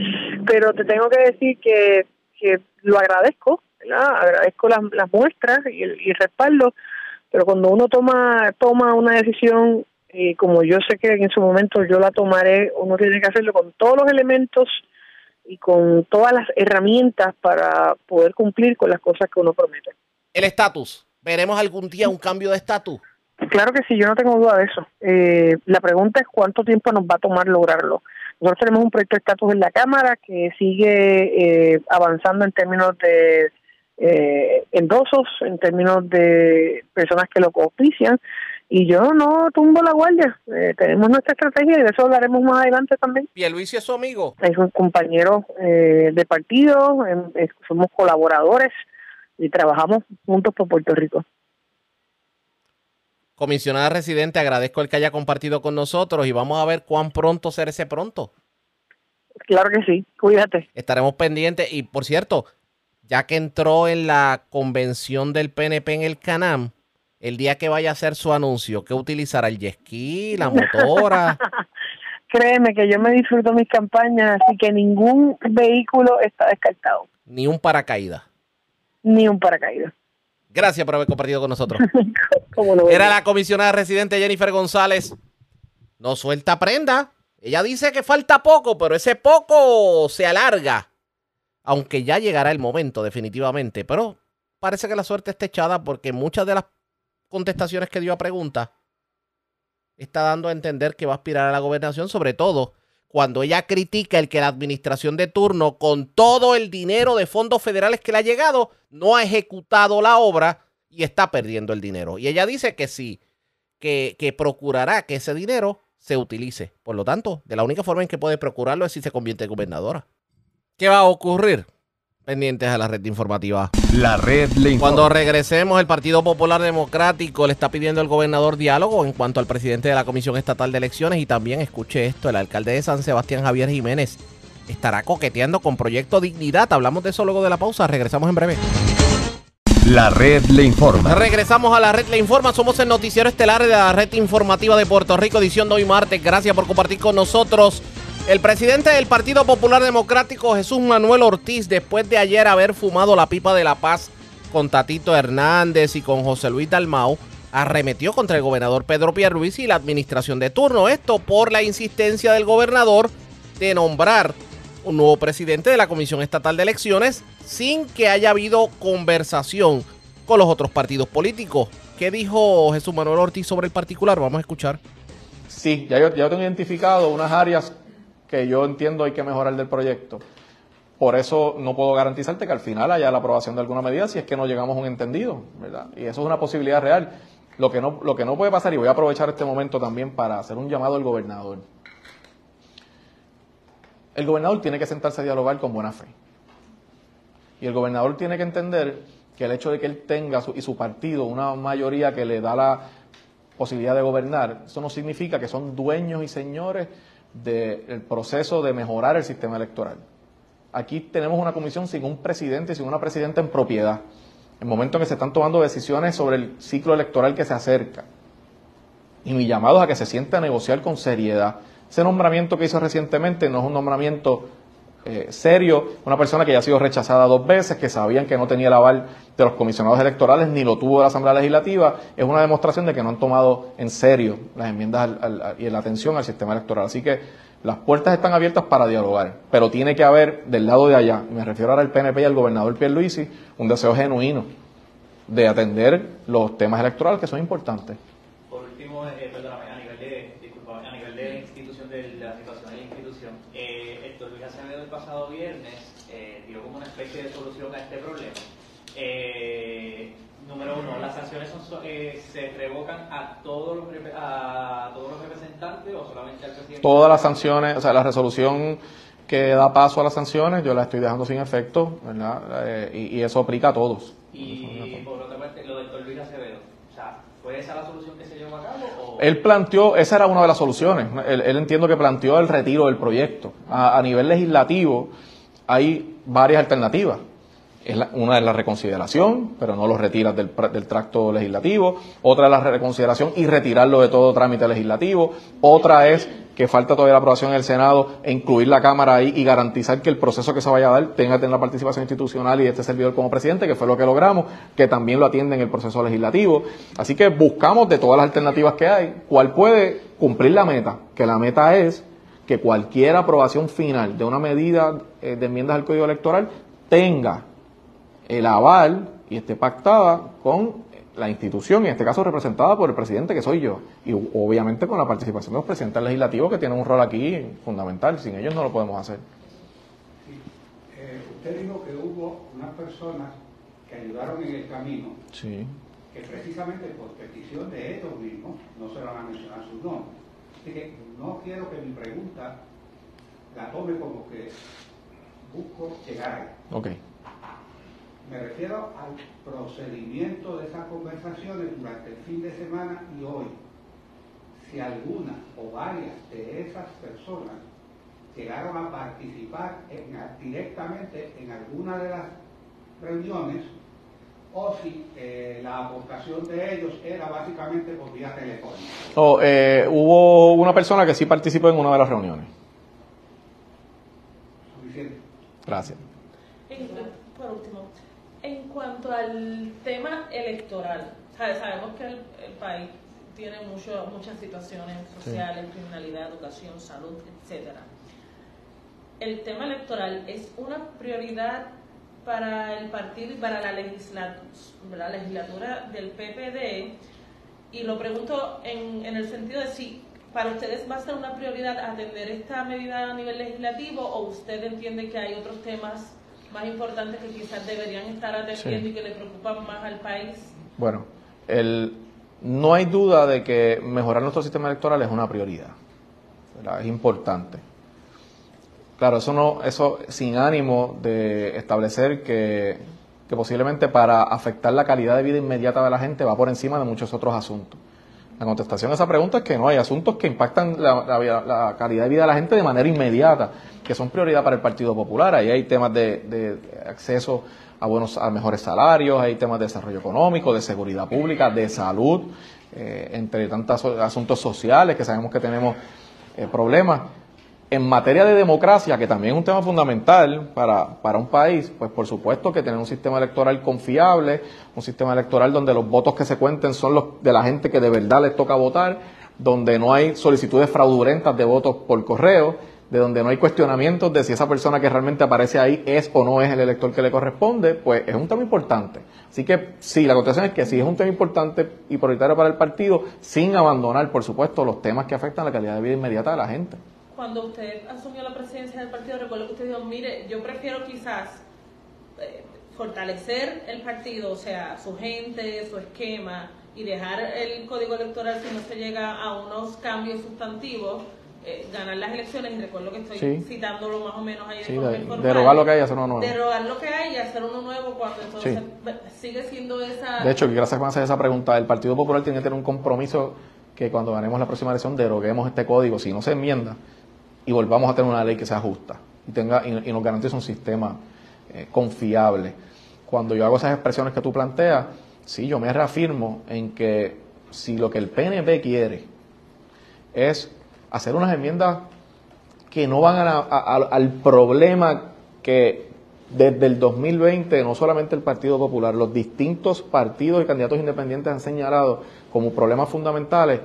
pero te tengo que decir que, que lo agradezco, ¿verdad? agradezco las, las muestras y el, y el respaldo, pero cuando uno toma toma una decisión, eh, como yo sé que en su momento yo la tomaré, uno tiene que hacerlo con todos los elementos y con todas las herramientas para poder cumplir con las cosas que uno promete. El estatus. ¿Veremos algún día un cambio de estatus? Claro que sí, yo no tengo duda de eso. Eh, la pregunta es cuánto tiempo nos va a tomar lograrlo. Nosotros tenemos un proyecto de estatus en la Cámara que sigue eh, avanzando en términos de eh, endosos, en términos de personas que lo auspician, y yo no tumbo la guardia. Eh, tenemos nuestra estrategia y de eso hablaremos más adelante también. Pierluisi es su amigo. Es un compañero eh, de partido, em, eh, somos colaboradores y trabajamos juntos por Puerto Rico. Comisionada residente, agradezco el que haya compartido con nosotros y vamos a ver cuán pronto será ese pronto. Claro que sí, cuídate. Estaremos pendientes y por cierto, ya que entró en la convención del PNP en el Canam, el día que vaya a hacer su anuncio, ¿qué utilizará? ¿El jet ski, la motora? Créeme que yo me disfruto mis campañas, así que ningún vehículo está descartado, Ni un paracaídas. ni un paracaídas. Gracias por haber compartido con nosotros. Era la comisionada residente Jennifer González. No suelta prenda. Ella dice que falta poco, pero ese poco se alarga. Aunque ya llegará el momento, definitivamente. Pero parece que la suerte está echada porque muchas de las contestaciones que dio a preguntas está dando a entender que va a aspirar a la gobernación, sobre todo cuando ella critica el que la administración de turno, con todo el dinero de fondos federales que le ha llegado, no ha ejecutado la obra y está perdiendo el dinero. Y ella dice que sí, que, que procurará que ese dinero se utilice. Por lo tanto, de la única forma en que puede procurarlo es si se convierte en gobernadora. ¿Qué va a ocurrir? Pendientes a la red informativa. La red le informa. Cuando regresemos, el Partido Popular Democrático le está pidiendo al gobernador diálogo en cuanto al presidente de la Comisión Estatal de Elecciones y también escuche esto, el alcalde de San Sebastián, Javier Jiménez, estará coqueteando con Proyecto Dignidad. Hablamos de eso luego de la pausa, regresamos en breve. La red le informa. Regresamos a la red Le Informa, somos el noticiero estelar de la red informativa de Puerto Rico, edición de hoy martes. Gracias por compartir con nosotros. El presidente del Partido Popular Democrático, Jesús Manuel Ortiz, después de ayer haber fumado la pipa de la paz con Tatito Hernández y con José Luis Dalmau, arremetió contra el gobernador Pedro Pierluisi y la administración de turno. Esto por la insistencia del gobernador de nombrar un nuevo presidente de la Comisión Estatal de Elecciones sin que haya habido conversación con los otros partidos políticos. ¿Qué dijo Jesús Manuel Ortiz sobre el particular? Vamos a escuchar. Sí, ya yo, ya tengo identificado unas áreas que yo entiendo hay que mejorar del proyecto. Por eso no puedo garantizarte que al final haya la aprobación de alguna medida si es que no llegamos a un entendido, ¿verdad? Y eso es una posibilidad real. Lo que no, lo que no puede pasar, y voy a aprovechar este momento también para hacer un llamado al gobernador. El gobernador tiene que sentarse a dialogar con buena fe. Y el gobernador tiene que entender que el hecho de que él tenga su- y su partido una mayoría que le da la posibilidad de gobernar, eso no significa que son dueños y señores del proceso de mejorar el sistema electoral. Aquí tenemos una comisión sin un presidente y sin una presidenta en propiedad. En el momento en que se están tomando decisiones sobre el ciclo electoral que se acerca. Y mi llamado es a que se siente a negociar con seriedad. Ese nombramiento que hizo recientemente no es un nombramiento eh, serio, una persona que ya ha sido rechazada dos veces, que sabían que no tenía el aval de los comisionados electorales, ni lo tuvo de la Asamblea Legislativa, es una demostración de que no han tomado en serio las enmiendas al- y la atención al sistema electoral. Así que las puertas están abiertas para dialogar, pero tiene que haber del lado de allá, me refiero ahora al PNP y al gobernador Pierluisi, un deseo genuino de atender los temas electorales que son importantes. Por último, eh, a nivel de, disculpa, a nivel de la institución, de, de la situación de la institución, eh, Héctor Luis Acevedo el pasado viernes eh, dio como una especie de solución a este problema. Eh, número uno, las sanciones son, so- eh, se revocan a todos, los, a todos los representantes o solamente al presidente. Todas las sanciones, o sea, la resolución que da paso a las sanciones, yo las estoy dejando sin efecto, ¿verdad? Eh, y, y eso aplica a todos. Y por otra parte, lo del doctor Luis Acevedo, o sea, ¿fue esa la solución que se llevó a cabo? O... Él planteó, esa era una de las soluciones, él, entiendo que planteó el retiro del proyecto. A nivel legislativo hay varias alternativas. Es una es la reconsideración, pero no lo retiras del, del tracto legislativo. Otra es la reconsideración y retirarlo de todo trámite legislativo. Otra es que falta todavía la aprobación en el Senado e incluir la Cámara ahí y garantizar que el proceso que se vaya a dar tenga la participación institucional y este servidor como presidente, que fue lo que logramos, que también lo atiende en el proceso legislativo. Así que buscamos de todas las alternativas que hay, cuál puede cumplir la meta, que la meta es que cualquier aprobación final de una medida eh, de enmiendas al Código Electoral tenga el aval y esté pactada con la institución, y en este caso representada por el presidente que soy yo, y obviamente con la participación de los presidentes legislativos que tienen un rol aquí fundamental, sin ellos no lo podemos hacer. Eh, usted dijo que hubo unas personas que ayudaron en el camino, Sí. que precisamente por petición de ellos mismos no se van a mencionar sus nombres. Así que no quiero que mi pregunta la tome como que busco llegar ahí. Ok. Me refiero al procedimiento de esas conversaciones durante el fin de semana y hoy. Si alguna o varias de esas personas llegaron a participar en- directamente en alguna de las reuniones o si eh, la aportación de ellos era básicamente por vía telefónica. Oh, eh, hubo una persona que sí participó en una de las reuniones. Suficiente. Gracias. Por último, en cuanto al tema electoral, sabe- sabemos que el, el país tiene mucho, muchas situaciones sociales, criminalidad, educación, salud, etcétera. El tema electoral es una prioridad para el partido y para la legislatura, la legislatura del PPD y lo pregunto en, en el sentido de si para ustedes va a ser una prioridad atender esta medida a nivel legislativo o usted entiende que hay otros temas más importantes que quizás deberían estar atendiendo Sí. y que le preocupan más al país. Bueno, el, no hay duda de que mejorar nuestro sistema electoral es una prioridad. ¿verdad? Es importante. Claro, eso no, eso sin ánimo de establecer que, que posiblemente para afectar la calidad de vida inmediata de la gente va por encima de muchos otros asuntos. La contestación a esa pregunta es que no hay asuntos que impactan la, calidad de vida de la gente de manera inmediata, que son prioridad para el Partido Popular. Ahí hay temas de, de acceso a buenos, a mejores salarios, hay temas de desarrollo económico, de seguridad pública, de salud, eh, entre tantos asuntos sociales que sabemos que tenemos eh, problemas. En materia de democracia, que también es un tema fundamental para, para un país, pues por supuesto que tener un sistema electoral confiable, un sistema electoral donde los votos que se cuenten son los de la gente que de verdad les toca votar, donde no hay solicitudes fraudulentas de votos por correo, de donde no hay cuestionamientos de si esa persona que realmente aparece ahí es o no es el elector que le corresponde, pues es un tema importante. Así que sí, la contestación es que sí es un tema importante y prioritario para el partido, sin abandonar, por supuesto, los temas que afectan la calidad de vida inmediata de la gente. Cuando usted asumió la presidencia del partido, recuerdo que usted dijo, mire, yo prefiero quizás eh, fortalecer el partido, o sea, su gente, su esquema, y dejar el código electoral si no se llega a unos cambios sustantivos, eh, ganar las elecciones, y recuerdo que estoy Sí. citándolo más o menos ahí Sí, de- derogar lo que hay y hacer uno nuevo. Derogar lo que hay y hacer uno nuevo cuando entonces Sí. sigue siendo esa... De hecho, gracias por hacer esa pregunta, el Partido Popular tiene que tener un compromiso que cuando ganemos la próxima elección deroguemos este código, si no se enmienda, y volvamos a tener una ley que sea justa y, tenga, y, y nos garantice un sistema eh, confiable. Cuando yo hago esas expresiones que tú planteas, sí, yo me reafirmo en que si lo que el PNP quiere es hacer unas enmiendas que no van al problema que desde el 2020 no solamente el Partido Popular, los distintos partidos y candidatos independientes han señalado como problemas fundamentales,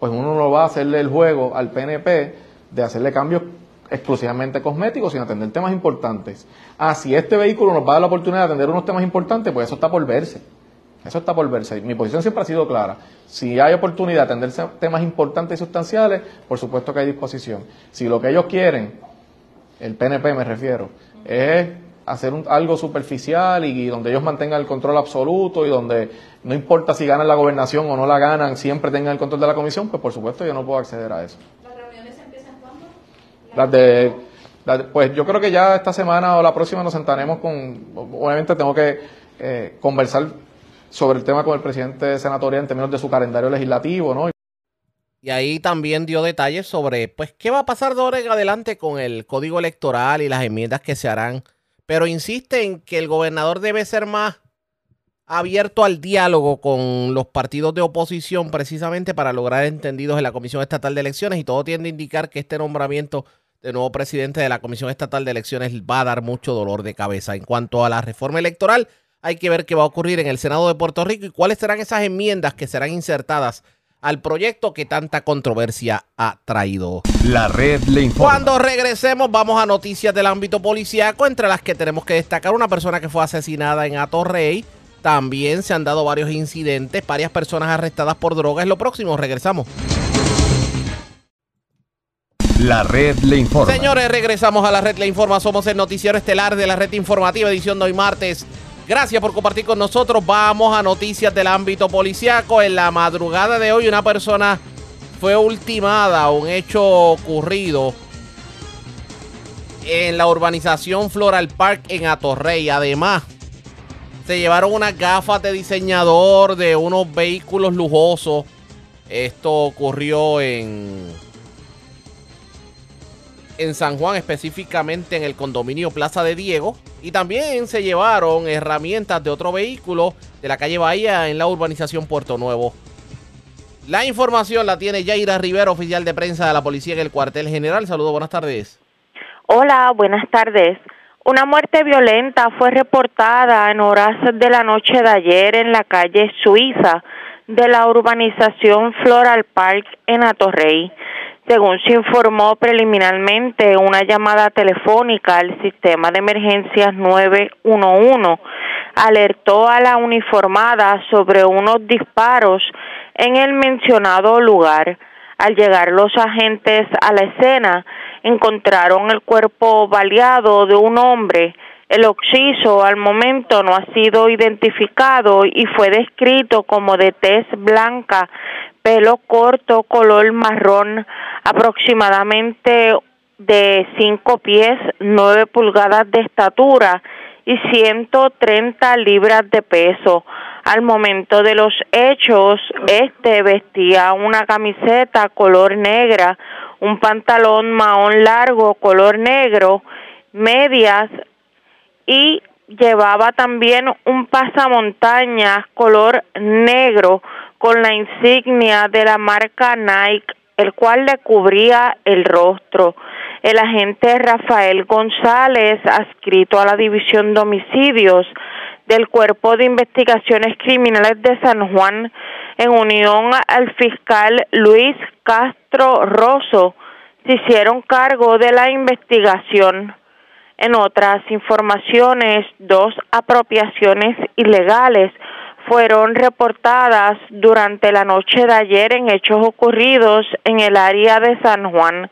pues uno no va a hacerle el juego al PNP de hacerle cambios exclusivamente cosméticos sin atender temas importantes. Ah, si este vehículo nos va a dar la oportunidad de atender unos temas importantes, pues eso está por verse. Eso está por verse. Mi posición siempre ha sido clara. Si hay oportunidad de atender temas importantes y sustanciales, por supuesto que hay disposición. Si lo que ellos quieren, el PNP me refiero, es hacer un- algo superficial y, donde ellos mantengan el control absoluto y donde no importa si ganan la gobernación o no la ganan, siempre tengan el control de la comisión, pues por supuesto yo no puedo acceder a eso. ¿Las cuándo? Las de Pues yo creo que ya esta semana o la próxima nos sentaremos con, obviamente tengo que eh, conversar sobre el tema con el presidente senatorial en términos de su calendario legislativo, ¿no? Y ahí también dio detalles sobre, pues, qué va a pasar de ahora en adelante con el código electoral y las enmiendas que se harán. Pero insiste en que el gobernador debe ser más abierto al diálogo con los partidos de oposición precisamente para lograr entendidos en la Comisión Estatal de Elecciones y todo tiende a indicar que este nombramiento de nuevo presidente de la Comisión Estatal de Elecciones va a dar mucho dolor de cabeza. En cuanto a la reforma electoral, hay que ver qué va a ocurrir en el Senado de Puerto Rico y cuáles serán esas enmiendas que serán insertadas al proyecto que tanta controversia ha traído. La red le informa. Cuando regresemos vamos a noticias del ámbito policíaco, entre las que tenemos que destacar una persona que fue asesinada en Atorrey. También se han dado varios incidentes, varias personas arrestadas por drogas. Es lo próximo, regresamos. La red le informa. Señores, regresamos a la red le informa. Somos el noticiero estelar de la red informativa, edición de hoy martes Gracias por compartir con nosotros. Vamos a noticias del ámbito policiaco. En la madrugada de hoy una persona fue ultimada, un hecho ocurrido en la urbanización Floral Park en Atorrey. Además, se llevaron unas gafas de diseñador de unos vehículos lujosos. Esto ocurrió en en San Juan, específicamente en el condominio Plaza de Diego. Y también se llevaron herramientas de otro vehículo de la calle Bahía en la urbanización Puerto Nuevo. La información la tiene Yaira Rivera, oficial de prensa de la policía en el cuartel general. Saludos, buenas tardes. Hola, buenas tardes. Una muerte violenta fue reportada en horas de la noche de ayer en la calle Suiza de la urbanización Floral Park en Atorrey. Según se informó preliminarmente, una llamada telefónica al sistema de emergencias 911 alertó a la uniformada sobre unos disparos en el mencionado lugar. Al llegar los agentes a la escena, encontraron el cuerpo baleado de un hombre. El occiso al momento no ha sido identificado y fue descrito como de tez blanca, pelo corto, color marrón, aproximadamente de 5 pies, 9 pulgadas de estatura y 130 libras de peso. Al momento de los hechos, este vestía una camiseta color negra, un pantalón mahón largo color negro, medias y llevaba también un pasamontañas color negro con la insignia de la marca Nike, el cual le cubría el rostro. El agente Rafael González, adscrito a la División de Homicidios del Cuerpo de Investigaciones Criminales de San Juan, en unión al fiscal Luis Castro Rosso, se hicieron cargo de la investigación. En otras informaciones, dos apropiaciones ilegales fueron reportadas durante la noche de ayer en hechos ocurridos en el área de San Juan.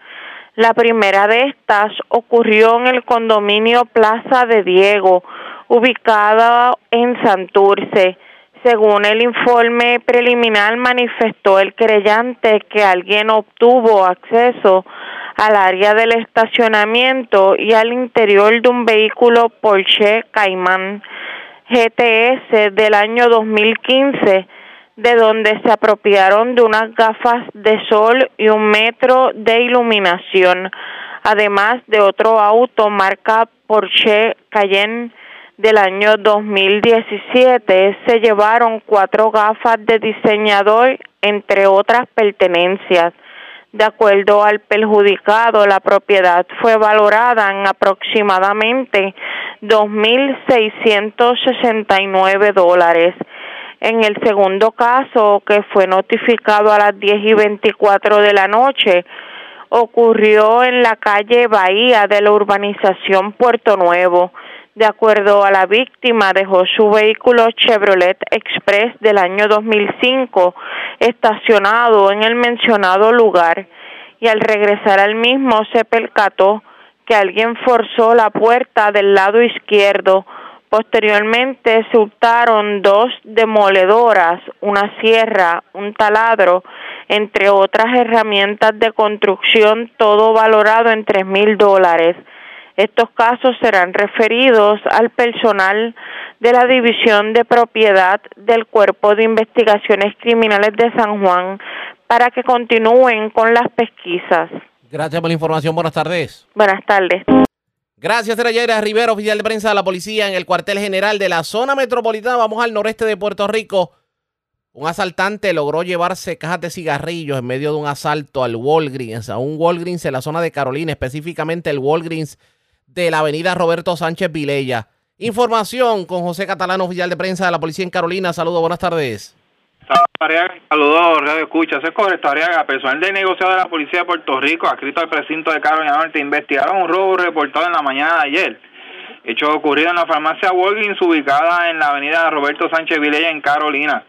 La primera de estas ocurrió en el condominio Plaza de Diego, ubicado en Santurce. Según el informe preliminar, manifestó el creyente que alguien obtuvo acceso al área del estacionamiento y al interior de un vehículo Porsche Cayman GTS del año 2015, de donde se apropiaron de unas gafas de sol y un metro de iluminación, además de otro auto marca Porsche Cayenne del año 2017, se llevaron cuatro gafas de diseñador, entre otras pertenencias. De acuerdo al perjudicado, la propiedad fue valorada en aproximadamente 2.669 dólares. En el segundo caso, que fue notificado a las 10 y 24 de la noche, ocurrió en la calle Bahía de la urbanización Puerto Nuevo. De acuerdo a la víctima, dejó su vehículo Chevrolet Express del año 2005 estacionado en el mencionado lugar y al regresar al mismo se percató que alguien forzó la puerta del lado izquierdo. Posteriormente se hurtaron dos demoledoras, una sierra, un taladro, entre otras herramientas de construcción, todo valorado en tres mil dólares. Estos casos serán referidos al personal de la División de Propiedad del Cuerpo de Investigaciones Criminales de San Juan para que continúen con las pesquisas. Gracias por la información. Buenas tardes. Buenas tardes. Gracias, era Yaira Rivera, oficial de prensa de la policía en el cuartel general de la zona metropolitana. Vamos al noreste de Puerto Rico. Un asaltante logró llevarse cajas de cigarrillos en medio de un asalto al Walgreens, a un Walgreens en la zona de Carolina, específicamente el Walgreens de la avenida Roberto Sánchez Vilella. Información con José Catalán, oficial de prensa de la policía en Carolina. Saludos, buenas tardes. Saludos, Radio Escucha. Es correcto, Ariaga. Personal de negociado de la Policía de Puerto Rico, adscrito al precinto de Carolina Norte, investigaron un robo reportado en la mañana de ayer. Hecho ocurrido en la farmacia Walgreens, ubicada en la avenida Roberto Sánchez Vilella, en Carolina.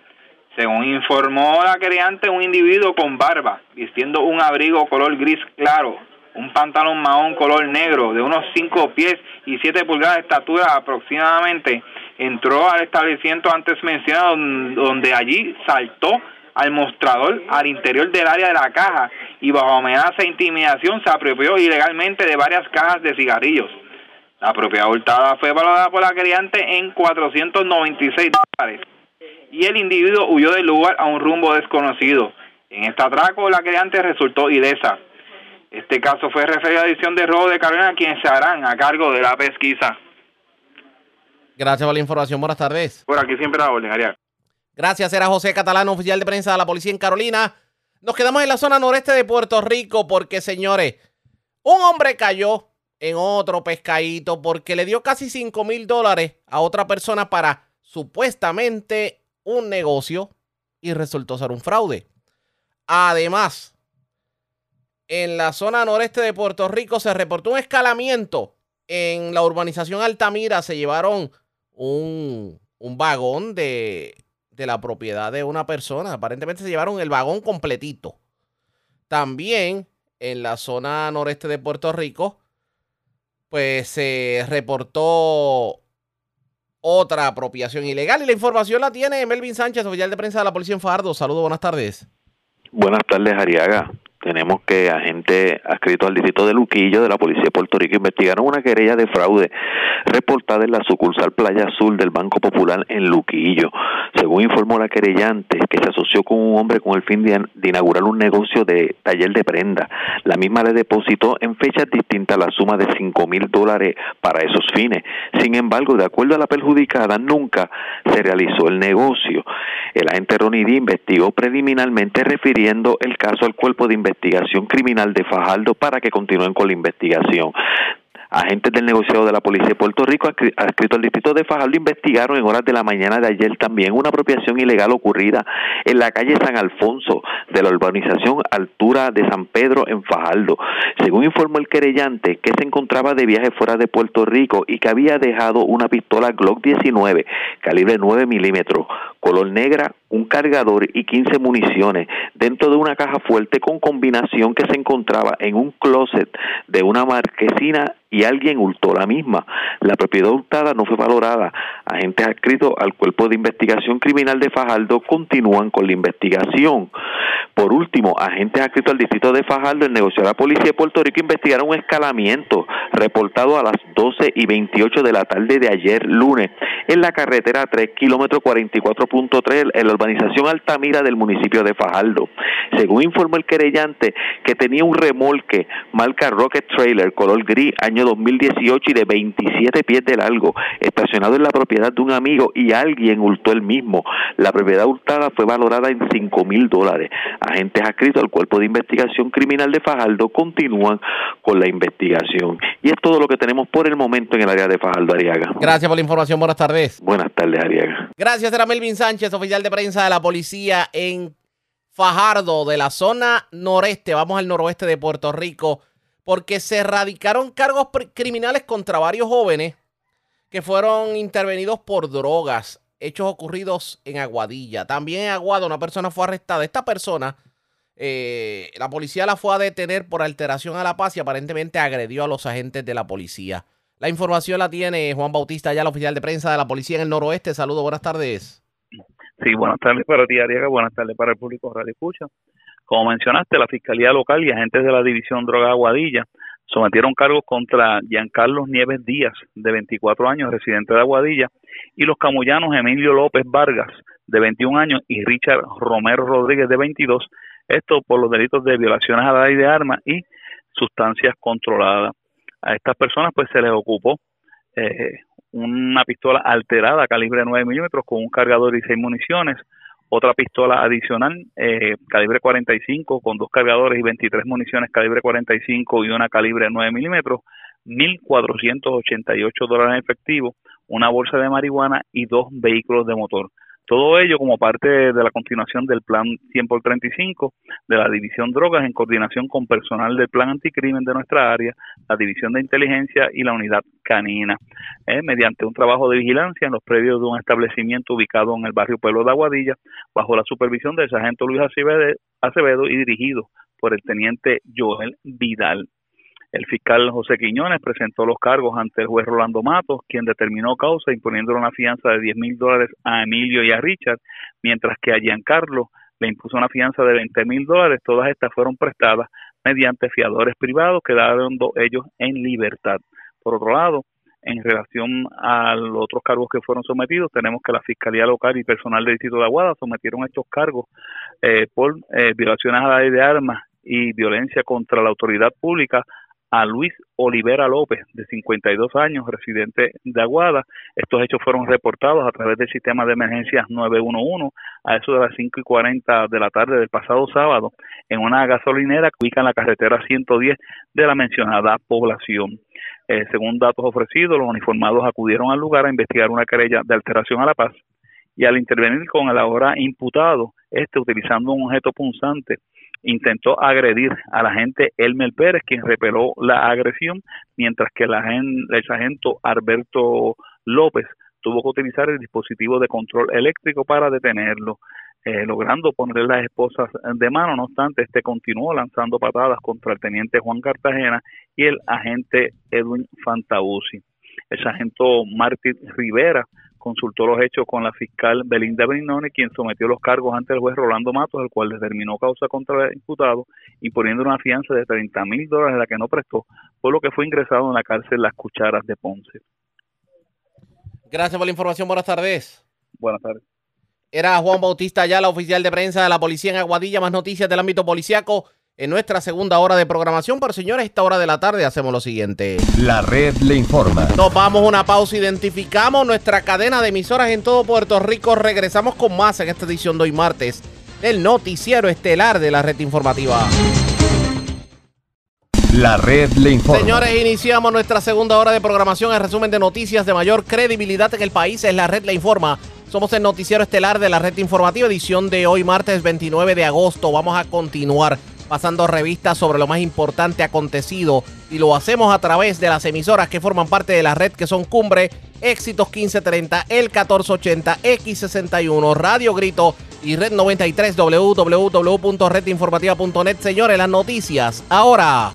Según informó la querellante, un individuo con barba, vistiendo un abrigo color gris claro, un pantalón mahón color negro de unos 5 pies y 7 pulgadas de estatura aproximadamente, entró al establecimiento antes mencionado, donde allí saltó al mostrador al interior del área de la caja y bajo amenaza e intimidación se apropió ilegalmente de varias cajas de cigarrillos. La propiedad hurtada fue valorada por la queriante en 496 dólares y el individuo huyó del lugar a un rumbo desconocido. En este atraco la queriante resultó ilesa. Este caso fue referido a la edición de robo de Carolina, quienes se harán a cargo de la pesquisa. Gracias por la información. Buenas tardes. Por aquí siempre la orden, Ariel. Gracias. Era José Catalán, oficial de prensa de la policía en Carolina. Nos quedamos en la zona noreste de Puerto Rico porque, señores, un hombre cayó en otro pescadito porque le dio casi 5 mil dólares a otra persona para supuestamente un negocio y resultó ser un fraude. Además, en la zona noreste de Puerto Rico se reportó un escalamiento en la urbanización Altamira. Se llevaron un, vagón de, de la propiedad de una persona. Aparentemente se llevaron el vagón completito. También en la zona noreste de Puerto Rico, pues se reportó otra apropiación ilegal. Y la información la tiene Melvin Sánchez, oficial de prensa de la policía en Fardo. Saludos, buenas tardes. Buenas tardes, Ariaga tenemos que agentes adscritos al distrito de Luquillo de la Policía de Puerto Rico investigaron una querella de fraude reportada en la sucursal Playa Azul del Banco Popular en Luquillo. Según informó la querellante, que se asoció con un hombre con el fin de, inaugurar un negocio de taller de prenda. La misma le depositó en fechas distintas la suma de cinco mil dólares para esos fines. Sin embargo, de acuerdo a la perjudicada, nunca se realizó el negocio. El agente Ronnie D investigó preliminarmente refiriendo el caso al cuerpo de investigación investigación criminal de Fajardo para que continúen con la investigación. Agentes del negociado de la Policía de Puerto Rico, adscrito al distrito de Fajardo, investigaron en horas de la mañana de ayer también una apropiación ilegal ocurrida en la calle San Alfonso de la urbanización Altura de San Pedro en Fajardo. Según informó el querellante, que se encontraba de viaje fuera de Puerto Rico y que había dejado una pistola Glock 19 calibre 9 milímetros, color negra, un cargador y 15 municiones dentro de una caja fuerte con combinación que se encontraba en un closet de una marquesina y alguien hurtó la misma. La propiedad hurtada no fue valorada. Agentes adscritos al Cuerpo de Investigación Criminal de Fajardo continúan con la investigación. Por último, agentes adscritos al Distrito de Fajardo, el negocio de la Policía de Puerto Rico investigaron un escalamiento reportado a las 12 y 28 de la tarde de ayer lunes en la carretera 3 kilómetro 44.3 en la urbanización Altamira del municipio de Fajardo. Según informó el querellante, que tenía un remolque marca Rocket Trailer color gris año 2018 y de 27 pies de largo, estacionado en la propiedad de un amigo y alguien hurtó el mismo. La propiedad hurtada fue valorada en 5 mil dólares. Agentes adscritos al Cuerpo de Investigación Criminal de Fajardo continúan con la investigación. Y es todo lo que tenemos por el momento en el área de Fajardo, Ariaga. Gracias por la información. Buenas tardes. Buenas tardes, Ariaga. Gracias, era Melvin Sánchez, oficial de prensa de la policía en Fajardo, de la zona noreste. Vamos al noroeste de Puerto Rico porque se erradicaron cargos criminales contra varios jóvenes que fueron intervenidos por drogas, hechos ocurridos en Aguadilla. También en Aguada una persona fue arrestada. Esta persona, eh, la policía la fue a detener por alteración a la paz y aparentemente agredió a los agentes de la policía. La información la tiene Juan Bautista, ya el oficial de prensa de la policía en el noroeste. Saludos, buenas tardes. Sí, buenas tardes para ti, Ariaga. Buenas tardes para el público Radio Escucha. Como mencionaste, la Fiscalía Local y agentes de la División Droga Aguadilla sometieron cargos contra Giancarlos Nieves Díaz, de 24 años, residente de Aguadilla, y los camullanos Emilio López Vargas, de 21 años, y Richard Romero Rodríguez, de 22, esto por los delitos de violaciones a la ley de armas y sustancias controladas. A estas personas pues se les ocupó eh, una pistola alterada calibre 9 milímetros con un cargador y seis municiones, otra pistola adicional eh, calibre 45 con dos cargadores y 23 municiones calibre 45 y una calibre 9 milímetros, 1.488 dólares en efectivo, una bolsa de marihuana y dos vehículos de motor. Todo ello como parte de la continuación del Plan 100 por 35 de la División Drogas en coordinación con personal del Plan Anticrimen de nuestra área, la División de Inteligencia y la Unidad Canina, eh, mediante un trabajo de vigilancia en los predios de un establecimiento ubicado en el barrio Pueblo de Aguadilla, bajo la supervisión del sargento Luis Acevedo y dirigido por el teniente Joel Vidal. El fiscal José Quiñones presentó los cargos ante el juez Rolando Matos, quien determinó causa imponiéndole una fianza de 10 mil dólares a Emilio y a Richard, mientras que a Giancarlo le impuso una fianza de 20 mil dólares. Todas estas fueron prestadas mediante fiadores privados, quedando ellos en libertad. Por otro lado, en relación a los otros cargos que fueron sometidos, tenemos que la Fiscalía Local y personal del Distrito de Aguada sometieron estos cargos eh, por eh, violaciones a la ley de armas y violencia contra la autoridad pública a Luis Olivera López, de 52 años, residente de Aguada. Estos hechos fueron reportados a través del sistema de emergencias 911 a eso de las 5 y 40 de la tarde del pasado sábado en una gasolinera que ubica en la carretera 110 de la mencionada población. Eh, según datos ofrecidos, los uniformados acudieron al lugar a investigar una querella de alteración a la paz y al intervenir con el ahora imputado, este utilizando un objeto punzante, intentó agredir al agente Elmer Pérez, quien repeló la agresión, mientras que el, el sargento Alberto López tuvo que utilizar el dispositivo de control eléctrico para detenerlo, eh, logrando ponerle las esposas de mano. No obstante, este continuó lanzando patadas contra el teniente Juan Cartagena y el agente Edwin Fantauzzi. El sargento Martín Rivera consultó los hechos con la fiscal Belinda Brignone, quien sometió los cargos ante el juez Rolando Matos, el cual determinó causa contra el imputado, imponiendo una fianza de 30 mil dólares, la que no prestó, por lo que fue ingresado en la cárcel Las Cucharas de Ponce. Gracias por la información. Buenas tardes. Buenas tardes. Era Juan Bautista la oficial de prensa de la policía en Aguadilla. Más noticias del ámbito policiaco en nuestra segunda hora de programación. Pero señores, esta hora de la tarde hacemos lo siguiente. La red le informa. Nos vamos a una pausa, identificamos nuestra cadena de emisoras en todo Puerto Rico. Regresamos con más en esta edición de hoy martes del noticiero estelar de la red informativa. La red le informa. Señores, iniciamos nuestra segunda hora de programación. El resumen de noticias de mayor credibilidad en el país es la red le informa. Somos el noticiero estelar de la red informativa, edición de hoy martes 29 de agosto. Vamos a continuar pasando revistas sobre lo más importante acontecido y lo hacemos a través de las emisoras que forman parte de la red que son Cumbre, Éxitos 1530, El 1480, X61, Radio Grito y Red 93 www.redinformativa.net. Señores, las noticias ahora.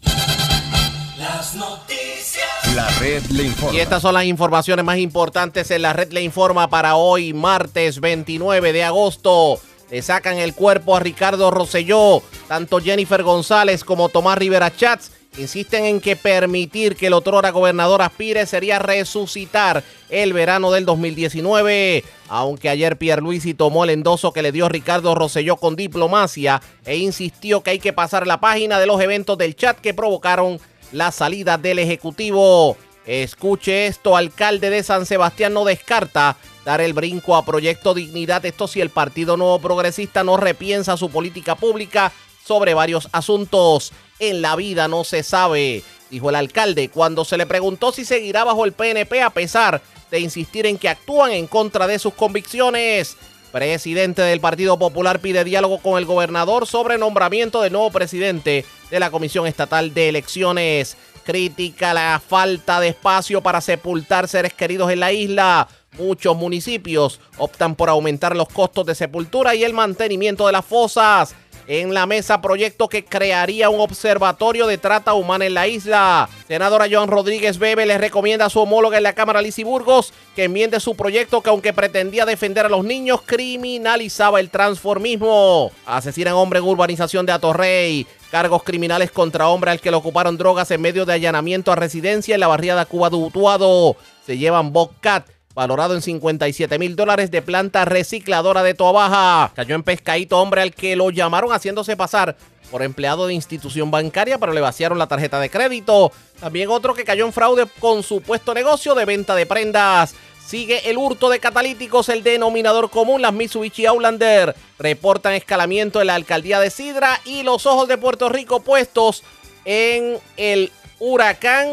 Las noticias. La red le informa. Y estas son las informaciones más importantes en la red le informa para hoy, martes 29 de agosto. Le sacan el cuerpo a Ricardo Rosselló. Tanto Jennifer González como Tomás Rivera Chats insisten en que permitir que el otrora gobernador aspire sería resucitar el verano del 2019. Aunque ayer Pierluisi tomó el endoso que le dio Ricardo Rosselló con diplomacia e insistió que hay que pasar la página de los eventos del chat que provocaron la salida del Ejecutivo. Escuche esto, alcalde de San Sebastián no descarta dar el brinco a Proyecto Dignidad. Esto si el Partido Nuevo Progresista no repiensa su política pública sobre varios asuntos. En la vida no se sabe, dijo el alcalde cuando se le preguntó si seguirá bajo el PNP a pesar de insistir en que actúan en contra de sus convicciones. Presidente del Partido Popular pide diálogo con el gobernador sobre nombramiento del nuevo presidente de la Comisión Estatal de Elecciones. Critica la falta de espacio para sepultar seres queridos en la isla. Muchos municipios optan por aumentar los costos de sepultura y el mantenimiento de las fosas. en la mesa proyecto que crearía un observatorio de trata humana en la isla. Senadora Joan Rodríguez Bebe le recomienda a su homóloga en la Cámara Lizy Burgos que enmiende su proyecto que aunque pretendía defender a los niños, criminalizaba el transformismo. Asesinan hombre en urbanización de Atorrey. Cargos criminales contra hombre al que le ocuparon drogas en medio de allanamiento a residencia en la barriada Cuba de Utuado. Se llevan Bobcat valorado en 57 mil dólares de planta recicladora de Toa Baja. Cayó en pescadito hombre al que lo llamaron haciéndose pasar por empleado de institución bancaria, pero le vaciaron la tarjeta de crédito. También otro que cayó en fraude con supuesto negocio de venta de prendas. Sigue el hurto de catalíticos, el denominador común, las Mitsubishi Outlander. Reportan escalamiento en la alcaldía de Sidra y los ojos de Puerto Rico puestos en el huracán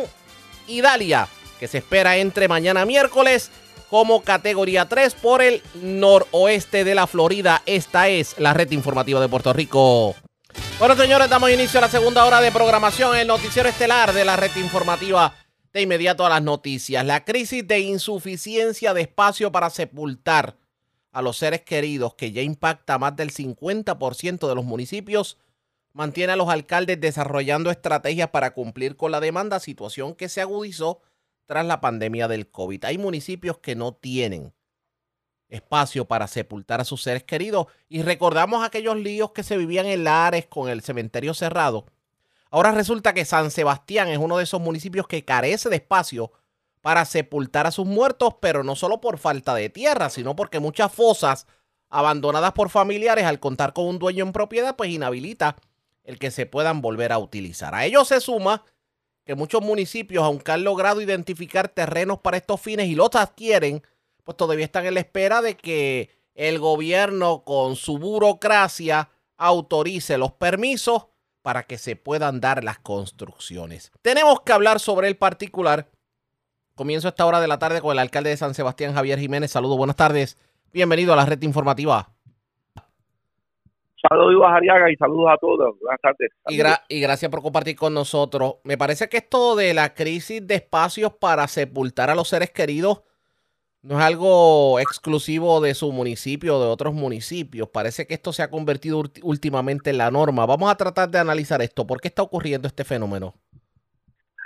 Idalia, que se espera entre mañana miércoles como categoría 3 por el noroeste de la Florida. Esta es la red informativa de Puerto Rico. Bueno, señores, damos inicio a la segunda hora de programación, el noticiero estelar de la red informativa. De inmediato a las noticias. La crisis de insuficiencia de espacio para sepultar a los seres queridos, que ya impacta más del 50% de los municipios, mantiene a los alcaldes desarrollando estrategias para cumplir con la demanda, situación que se agudizó tras la pandemia del COVID. Hay municipios que no tienen espacio para sepultar a sus seres queridos y recordamos aquellos líos que se vivían en Lares con el cementerio cerrado. Ahora resulta que San Sebastián es uno de esos municipios que carece de espacio para sepultar a sus muertos, pero no solo por falta de tierra, sino porque muchas fosas abandonadas por familiares al contar con un dueño en propiedad, pues inhabilita el que se puedan volver a utilizar. A ello se suma que muchos municipios, aunque han logrado identificar terrenos para estos fines y los adquieren, pues todavía están en la espera de que el gobierno con su burocracia autorice los permisos para que se puedan dar las construcciones. Tenemos que hablar sobre el particular. Comienzo esta hora de la tarde con el alcalde de San Sebastián, Javier Jiménez. Saludos, buenas tardes. Bienvenido a la red informativa. Saludos a Ariaga y saludos a todos. Buenas tardes. Y, y, gracias por compartir con nosotros. Me parece que esto de la crisis de espacios para sepultar a los seres queridos no es algo exclusivo de su municipio o de otros municipios. Parece que esto se ha convertido últimamente en la norma. Vamos a tratar de analizar esto. ¿Por qué está ocurriendo este fenómeno?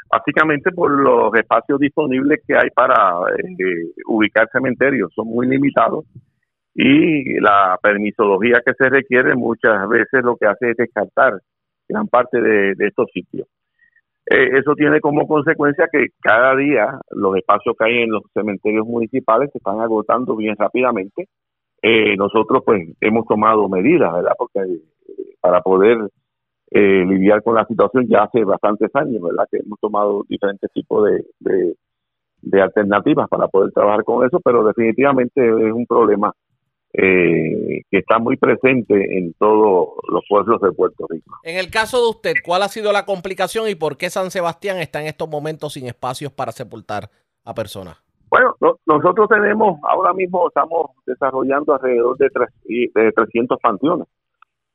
Básicamente por los espacios disponibles que hay para eh, ubicar cementerios. Son muy limitados y la permisología que se requiere muchas veces lo que hace es descartar gran parte de, estos sitios. Eh, eso tiene como consecuencia que cada día los espacios que hay en los cementerios municipales se están agotando bien rápidamente. Eh, nosotros pues hemos tomado medidas, ¿verdad? Porque eh, para poder lidiar con la situación ya hace bastantes años, ¿verdad? Que hemos tomado diferentes tipos de, de alternativas para poder trabajar con eso, pero definitivamente es un problema eh, que está muy presente en todos los pueblos de Puerto Rico. En el caso de usted, ¿cuál ha sido la complicación y por qué San Sebastián está en estos momentos sin espacios para sepultar a personas? Bueno, nosotros tenemos, ahora mismo estamos desarrollando alrededor de, de 300 panteones,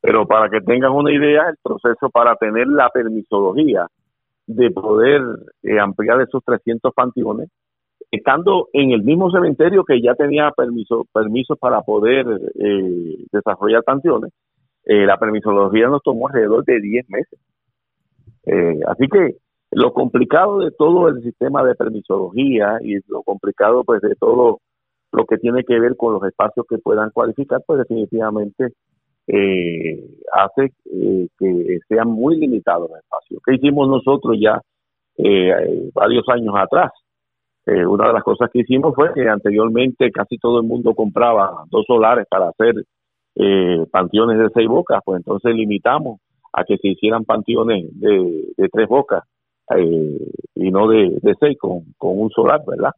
pero para que tengan una idea, el proceso para tener la permisología de poder eh, ampliar esos 300 panteones estando en el mismo cementerio que ya tenía permiso permisos para poder eh, desarrollar canciones, eh, la permisología nos tomó alrededor de 10 meses. Eh, así que lo complicado de todo el sistema de permisología y lo complicado pues de todo lo que tiene que ver con los espacios que puedan cualificar, pues definitivamente hace que sean muy limitados los espacios. ¿Qué hicimos nosotros ya varios años atrás? Eh, una de las cosas que hicimos fue que anteriormente casi todo el mundo compraba dos solares para hacer eh, panteones de seis bocas, pues entonces limitamos a que se hicieran panteones de, tres bocas eh, y no de, seis con, un solar, ¿verdad?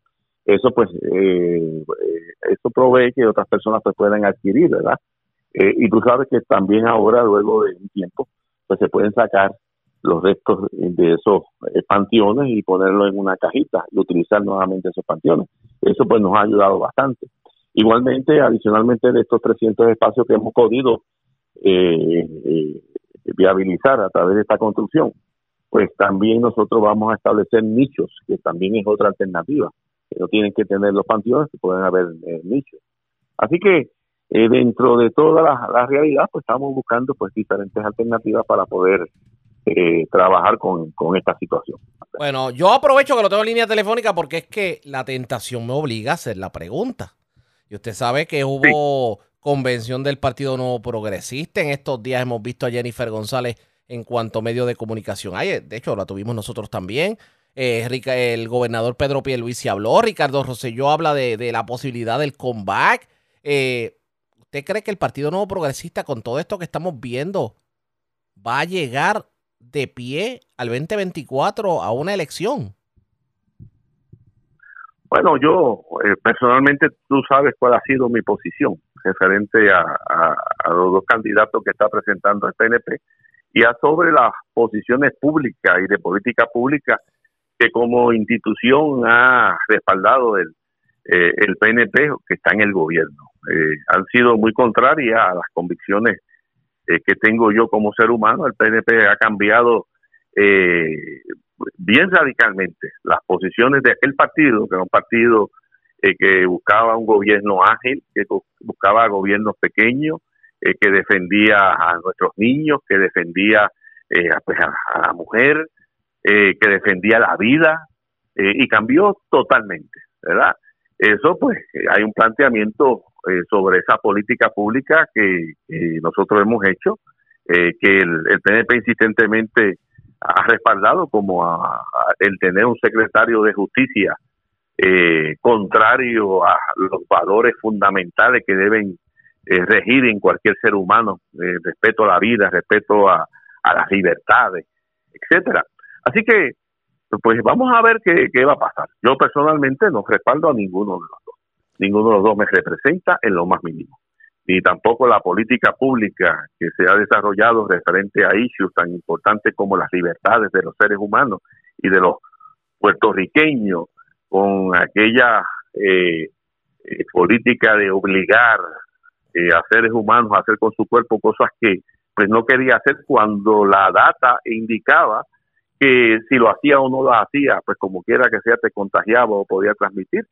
Eso pues, eso provee que otras personas pues puedan adquirir, ¿verdad? y tú sabes que también ahora, luego de un tiempo, pues se pueden sacar los restos de esos eh, panteones y ponerlo en una cajita y utilizar nuevamente esos panteones. Eso pues nos ha ayudado bastante. Igualmente, adicionalmente de estos 300 espacios que hemos podido eh, eh, viabilizar a través de esta construcción, pues también nosotros vamos a establecer nichos, que también es otra alternativa, que no tienen que tener los panteones, que pueden haber nichos. Así que eh, dentro de toda la, la realidad, pues estamos buscando pues diferentes alternativas para poder eh, trabajar con, con esta situación. Bueno, yo aprovecho que lo tengo en línea telefónica porque es que la tentación me obliga a hacer la pregunta. Y usted sabe que hubo convención del Partido Nuevo Progresista. En estos días hemos visto a Jennifer González en cuanto a medio de comunicación. Ay, de hecho, la tuvimos nosotros también. Eh, el gobernador Pedro Pierluisi habló, Ricardo Rosselló habla de, de la posibilidad del comeback. Eh, ¿Usted cree que el Partido Nuevo Progresista, con todo esto que estamos viendo, va a llegar de pie al 2024 a una elección? Bueno, yo eh, personalmente tú sabes cuál ha sido mi posición referente a, a- los dos candidatos que está presentando el PNP y a sobre las posiciones públicas y de política pública que como institución ha respaldado el, eh, el PNP que está en el gobierno. Eh, han sido muy contrarias a las convicciones eh, que tengo yo como ser humano. El PNP ha cambiado eh, bien radicalmente las posiciones de aquel partido, que era un partido eh, que buscaba un gobierno ágil, que bu- buscaba gobiernos pequeños, eh, que defendía a nuestros niños, que defendía eh, pues, a- la mujer, que defendía la vida, y cambió totalmente, ¿verdad? Eso, pues, hay un planteamiento eh, sobre esa política pública que, nosotros hemos hecho, eh, que el, el PNP insistentemente ha respaldado como a- el tener un secretario de justicia eh, contrario a los valores fundamentales que deben eh, regir en cualquier ser humano, eh, respeto a la vida, respeto a, las libertades, etcétera. Así que, pues vamos a ver qué, qué va a pasar. Yo personalmente no respaldo a ninguno de los. Ninguno de los dos me representa en lo más mínimo. Ni tampoco la política pública que se ha desarrollado referente a issues tan importantes como las libertades de los seres humanos y de los puertorriqueños con aquella eh, eh, política de obligar eh, a seres humanos a hacer con su cuerpo cosas que pues no quería hacer cuando la data indicaba que si lo hacía o no lo hacía, pues como quiera que sea te contagiaba o podía transmitir.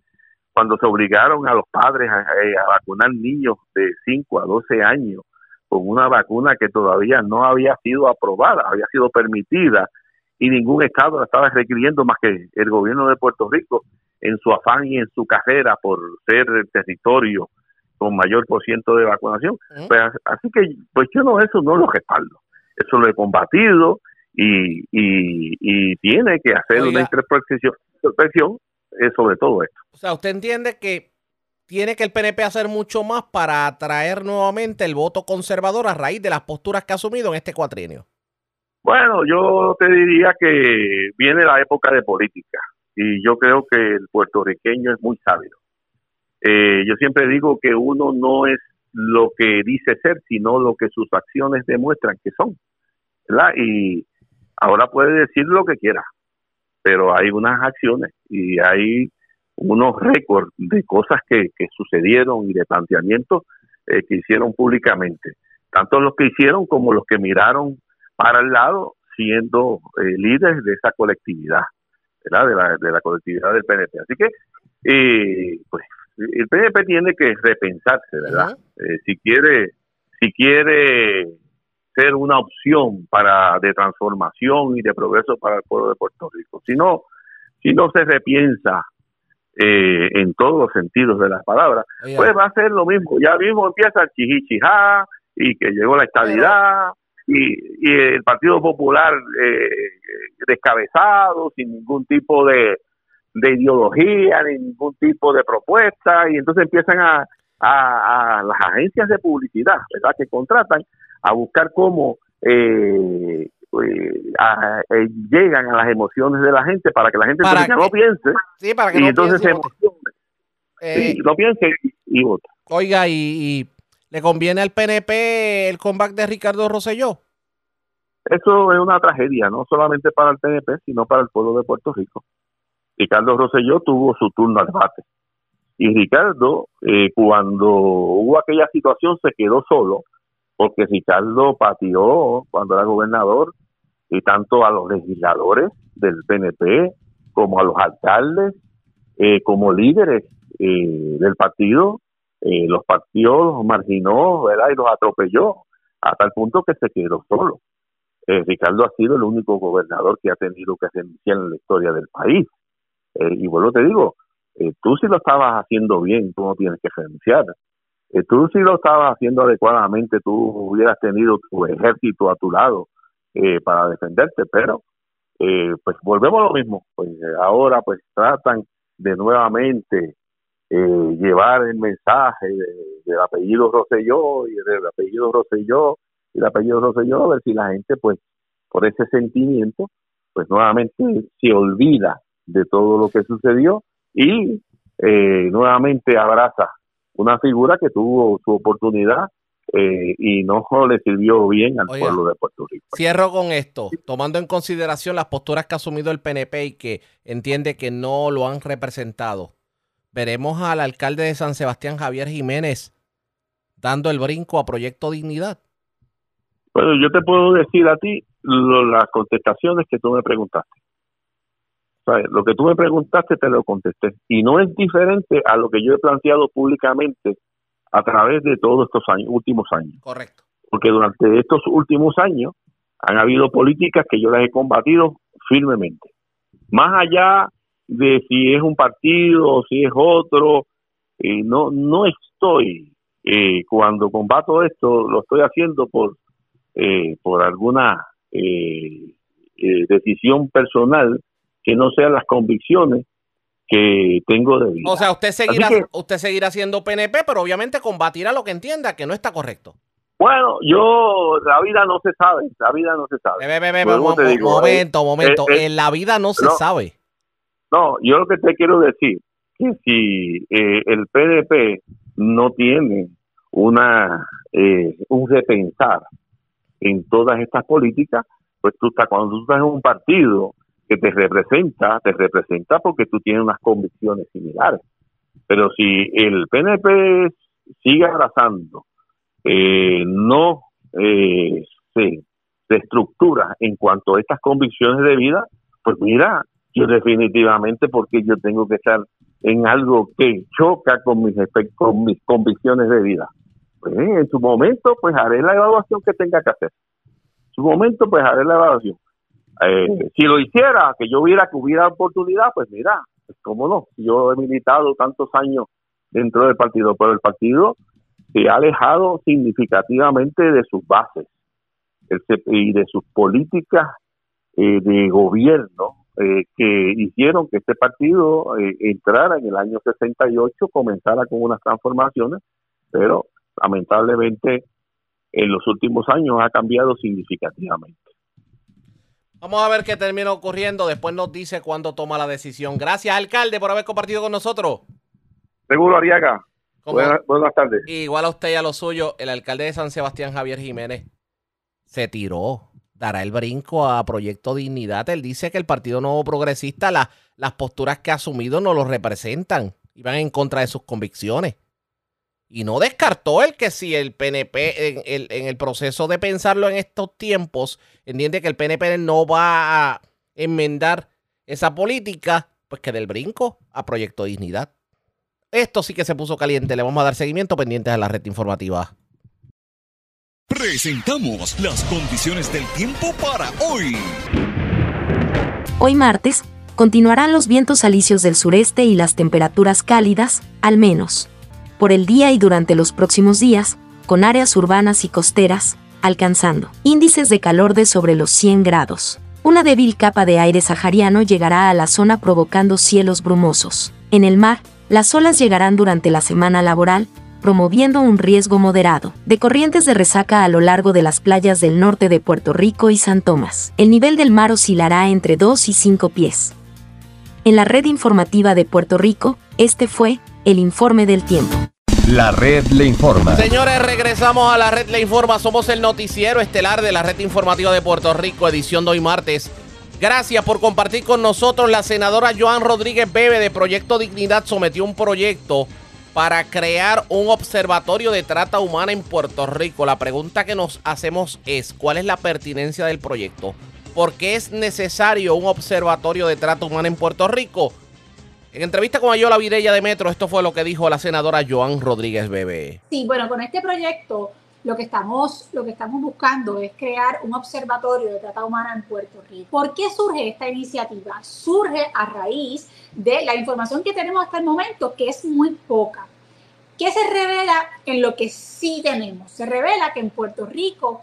Cuando se obligaron a los padres a, eh, a vacunar niños de 5 a 12 años con una vacuna que todavía no había sido aprobada, había sido permitida y ningún estado la estaba requiriendo más que el gobierno de Puerto Rico en su afán y en su carrera por ser el territorio con mayor por ciento de vacunación. Pues, así que pues yo no eso no lo respaldo. Eso lo he combatido y, y, y tiene que hacer Oiga. una introspección eh, sobre todo esto. O sea, usted entiende que tiene que el PNP hacer mucho más para atraer nuevamente el voto conservador a raíz de las posturas que ha asumido en este cuatrienio. Bueno, yo te diría que viene la época de política y yo creo que el puertorriqueño es muy sabio. Eh, yo siempre digo que uno no es lo que dice ser, sino lo que sus acciones demuestran que son. ¿verdad? Y ahora puede decir lo que quiera, pero hay unas acciones y hay unos récords de cosas que, que sucedieron y de planteamientos eh, que hicieron públicamente, tanto los que hicieron como los que miraron para el lado siendo eh, líderes de esa colectividad, ¿verdad? De la, de la colectividad del PNP. Así que, eh, pues, el PNP tiene que repensarse, ¿verdad? Eh, si quiere, si quiere ser una opción para de transformación y de progreso para el pueblo de Puerto Rico. Si no, si no se repiensa eh, en todos los sentidos de las palabras, Oiga. pues va a ser lo mismo. Ya mismo empieza el chihichijá y que llegó la estabilidad y, y el Partido Popular eh, descabezado, sin ningún tipo de, de ideología, ni ningún tipo de propuesta, y entonces empiezan a, a, a las agencias de publicidad, ¿verdad?, que contratan a buscar cómo eh, eh, a- eh, llegan a las emociones de la gente para que la gente Para que- no piense Sí, para que y no entonces piense se emocione. Eh, Sí, no piense y, y vote. Oiga, y, y le conviene al PNP el comeback de Ricardo Rosselló. Eso es una tragedia, no solamente para el PNP, sino para el pueblo de Puerto Rico. Ricardo Rosselló tuvo su turno al debate. Y Ricardo, eh, cuando hubo aquella situación, se quedó solo, porque Ricardo pateó cuando era gobernador, y tanto a los legisladores del PNP, como a los alcaldes, eh, como líderes eh, del partido, eh, los partió, los marginó, ¿verdad? Y los atropelló a tal punto que se quedó solo. Eh, Ricardo ha sido el único gobernador que ha tenido que renunciar en la historia del país. Eh, y vuelvo te digo, eh, tú si lo estabas haciendo bien, tú no tienes que renunciar. Eh, tú si lo estabas haciendo adecuadamente, tú hubieras tenido tu ejército a tu lado eh, para defenderte, pero eh, pues volvemos a lo mismo. Pues eh, ahora pues tratan de nuevamente eh, llevar el mensaje de- del apellido Rosselló y del apellido Rosselló y el apellido Rosselló, a ver si la gente pues por ese sentimiento pues nuevamente se olvida de todo lo que sucedió y eh, nuevamente abraza una figura que tuvo su oportunidad eh, y no le sirvió bien al Oiga. pueblo de Puerto Rico. Cierro con esto, tomando en consideración las posturas que ha asumido el PNP y que entiende que no lo han representado. Veremos al alcalde de San Sebastián, Javier Jiménez, dando el brinco a Proyecto Dignidad. Bueno, yo te puedo decir a ti lo- las contestaciones que tú me preguntaste. ¿Sabes? Lo que tú me preguntaste te lo contesté. Y no es diferente a lo que yo he planteado públicamente a través de todos estos años, últimos años. Correcto. Porque durante estos últimos años han habido políticas que yo las he combatido firmemente. Más allá de si es un partido o si es otro, eh, no, no estoy, eh, cuando combato esto, lo estoy haciendo por, eh, por alguna eh, eh, decisión personal que no sean las convicciones que tengo de vida. O sea, usted seguirá, que- usted seguirá siendo PNP, pero obviamente combatirá lo que entienda que no está correcto. Bueno, yo, la vida no se sabe, la vida no se sabe. Mo- te mo- digo, momento, eh, momento. eh, eh, en la vida no se no. sabe. No, yo lo que te quiero decir que si eh, el PDP no tiene una eh, un repensar en todas estas políticas, pues tú estás cuando tú estás en un partido que te representa, te representa porque tú tienes unas convicciones similares. Pero si el PNP sigue abrazando, eh, no eh, se, se estructura en cuanto a estas convicciones de vida, pues mira, yo definitivamente porque yo tengo que estar en algo que choca con mis con mis convicciones de vida. Pues en su momento pues haré la evaluación que tenga que hacer. En su momento pues haré la evaluación. Eh, si lo hiciera, que yo viera que hubiera oportunidad, pues mira, pues cómo no. Yo he militado tantos años dentro del partido, pero el partido se ha alejado significativamente de sus bases y de sus políticas eh, de gobierno eh, que hicieron que este partido eh, entrara en el año 68, comenzara con unas transformaciones, pero lamentablemente en los últimos años ha cambiado significativamente. Vamos a ver qué termina ocurriendo. Después nos dice cuándo toma la decisión. Gracias, alcalde, por haber compartido con nosotros. Seguro, Ariaga. Buenas, buenas tardes. Igual a usted y a lo suyo, el alcalde de San Sebastián, Javier Jiménez, se tiró. Dará el brinco a Proyecto Dignidad. Él dice que el Partido Nuevo Progresista, la- las posturas que ha asumido no lo representan y van en contra de sus convicciones. Y no descartó el que si el PNP, en el, en el proceso de pensarlo en estos tiempos, entiende que el PNP no va a enmendar esa política, pues que del brinco a Proyecto Dignidad. Esto sí que se puso caliente. Le vamos a dar seguimiento pendientes a la red informativa. Presentamos las condiciones del tiempo para hoy. Hoy martes, continuarán los vientos alisios del sureste y las temperaturas cálidas, al menos por el día y durante los próximos días, con áreas urbanas y costeras, alcanzando índices de calor de sobre los 100 grados. Una débil capa de aire sahariano llegará a la zona provocando cielos brumosos. En el mar, las olas llegarán durante la semana laboral, promoviendo un riesgo moderado de corrientes de resaca a lo largo de las playas del norte de Puerto Rico y San Tomás. El nivel del mar oscilará entre 2 y 5 pies. En la red informativa de Puerto Rico, este fue el informe del tiempo. La red le informa. Señores, regresamos a la red Le Informa. Somos el noticiero estelar de la red informativa de Puerto Rico, edición de hoy martes. Gracias por compartir con nosotros. La senadora Joan Rodríguez Bebe de Proyecto Dignidad sometió un proyecto para crear un observatorio de trata humana en Puerto Rico. La pregunta que nos hacemos es, ¿cuál es la pertinencia del proyecto? ¿Por qué es necesario un observatorio de trata humana en Puerto Rico? En entrevista con Ayola Virella de Metro, esto fue lo que dijo la senadora Joan Rodríguez Bebe. Sí, bueno, con este proyecto lo que estamos, lo que estamos buscando es crear un observatorio de trata humana en Puerto Rico. ¿Por qué surge esta iniciativa? Surge a raíz de la información que tenemos hasta el momento, que es muy poca. ¿Qué se revela en lo que sí tenemos? Se revela que en Puerto Rico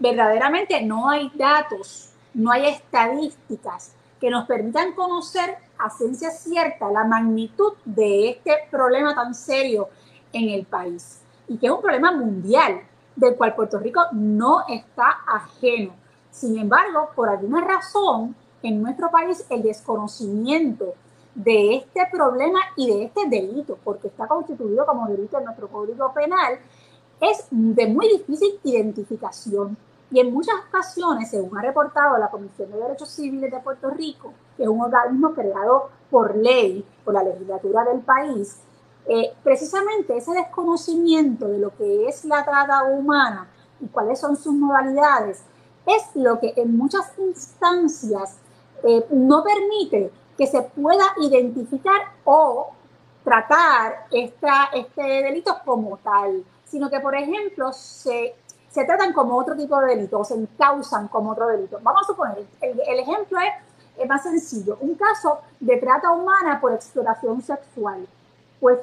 verdaderamente no hay datos, no hay estadísticas que nos permitan conocer a ciencia cierta la magnitud de este problema tan serio en el país y que es un problema mundial del cual Puerto Rico no está ajeno. Sin embargo, por alguna razón, en nuestro país el desconocimiento de este problema y de este delito, porque está constituido como delito en nuestro Código Penal, es de muy difícil identificación. Y en muchas ocasiones, según ha reportado la Comisión de Derechos Civiles de Puerto Rico, que es un organismo creado por ley, por la legislatura del país, eh, precisamente ese desconocimiento de lo que es la trata humana y cuáles son sus modalidades es lo que en muchas instancias eh, no permite que se pueda identificar o tratar esta, este delito como tal, sino que, por ejemplo, se, se tratan como otro tipo de delito o se encausan como otro delito. Vamos a suponer, el, el ejemplo es, es más sencillo, un caso de trata humana por exploración sexual. Pues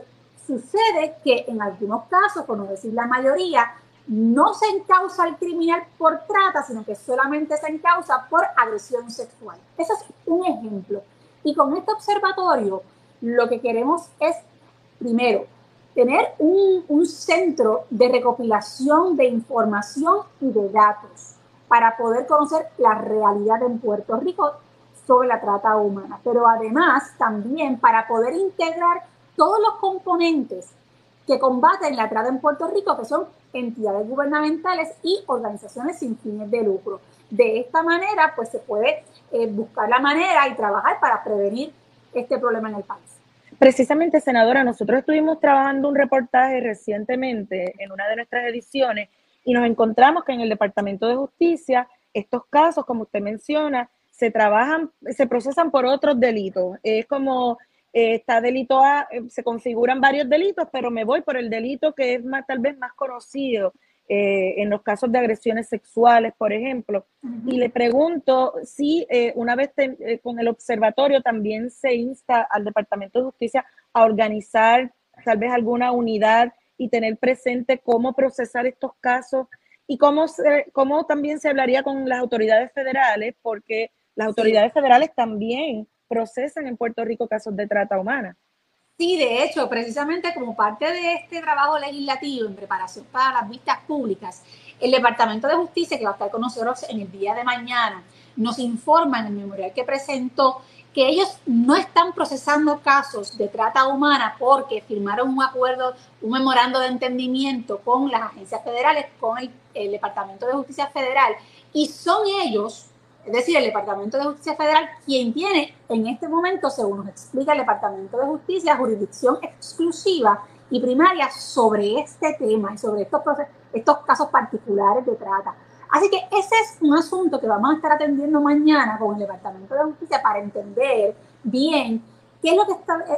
Sucede que en algunos casos, por no decir la mayoría, no se encausa el criminal por trata, sino que solamente se encausa por agresión sexual. Ese es un ejemplo. Y con este observatorio, lo que queremos es, primero, tener un, centro de recopilación de información y de datos para poder conocer la realidad en Puerto Rico sobre la trata humana, pero además también para poder integrar todos los componentes que combaten la trata en Puerto Rico, que son entidades gubernamentales y organizaciones sin fines de lucro. De esta manera, pues se puede eh, buscar la manera y trabajar para prevenir este problema en el país. Precisamente, senadora, nosotros estuvimos trabajando un reportaje recientemente en una de nuestras ediciones y nos encontramos que en el Departamento de Justicia estos casos, como usted menciona, se trabajan, se procesan por otros delitos. Es como eh, está delito A, eh, se configuran varios delitos, pero me voy por el delito que es más, tal vez más conocido eh, en los casos de agresiones sexuales, por ejemplo. Y le pregunto si una vez con el observatorio también se insta al Departamento de Justicia a organizar tal vez alguna unidad y tener presente cómo procesar estos casos y cómo, cómo también se hablaría con las autoridades federales, porque las autoridades federales también procesan en Puerto Rico casos de trata humana. Sí, de hecho, precisamente como parte de este trabajo legislativo en preparación para las vistas públicas, el Departamento de Justicia, que va a estar con nosotros en el día de mañana, nos informa en el memorial que presentó que ellos no están procesando casos de trata humana porque firmaron un acuerdo, un memorando de entendimiento con las agencias federales, con el, el Departamento de Justicia Federal, y son ellos es decir, el Departamento de Justicia Federal, quien tiene en este momento, según nos explica el Departamento de Justicia, jurisdicción exclusiva y primaria sobre este tema y sobre estos, casos particulares de trata. Así que ese es un asunto que vamos a estar atendiendo mañana con el Departamento de Justicia para entender bien qué es lo que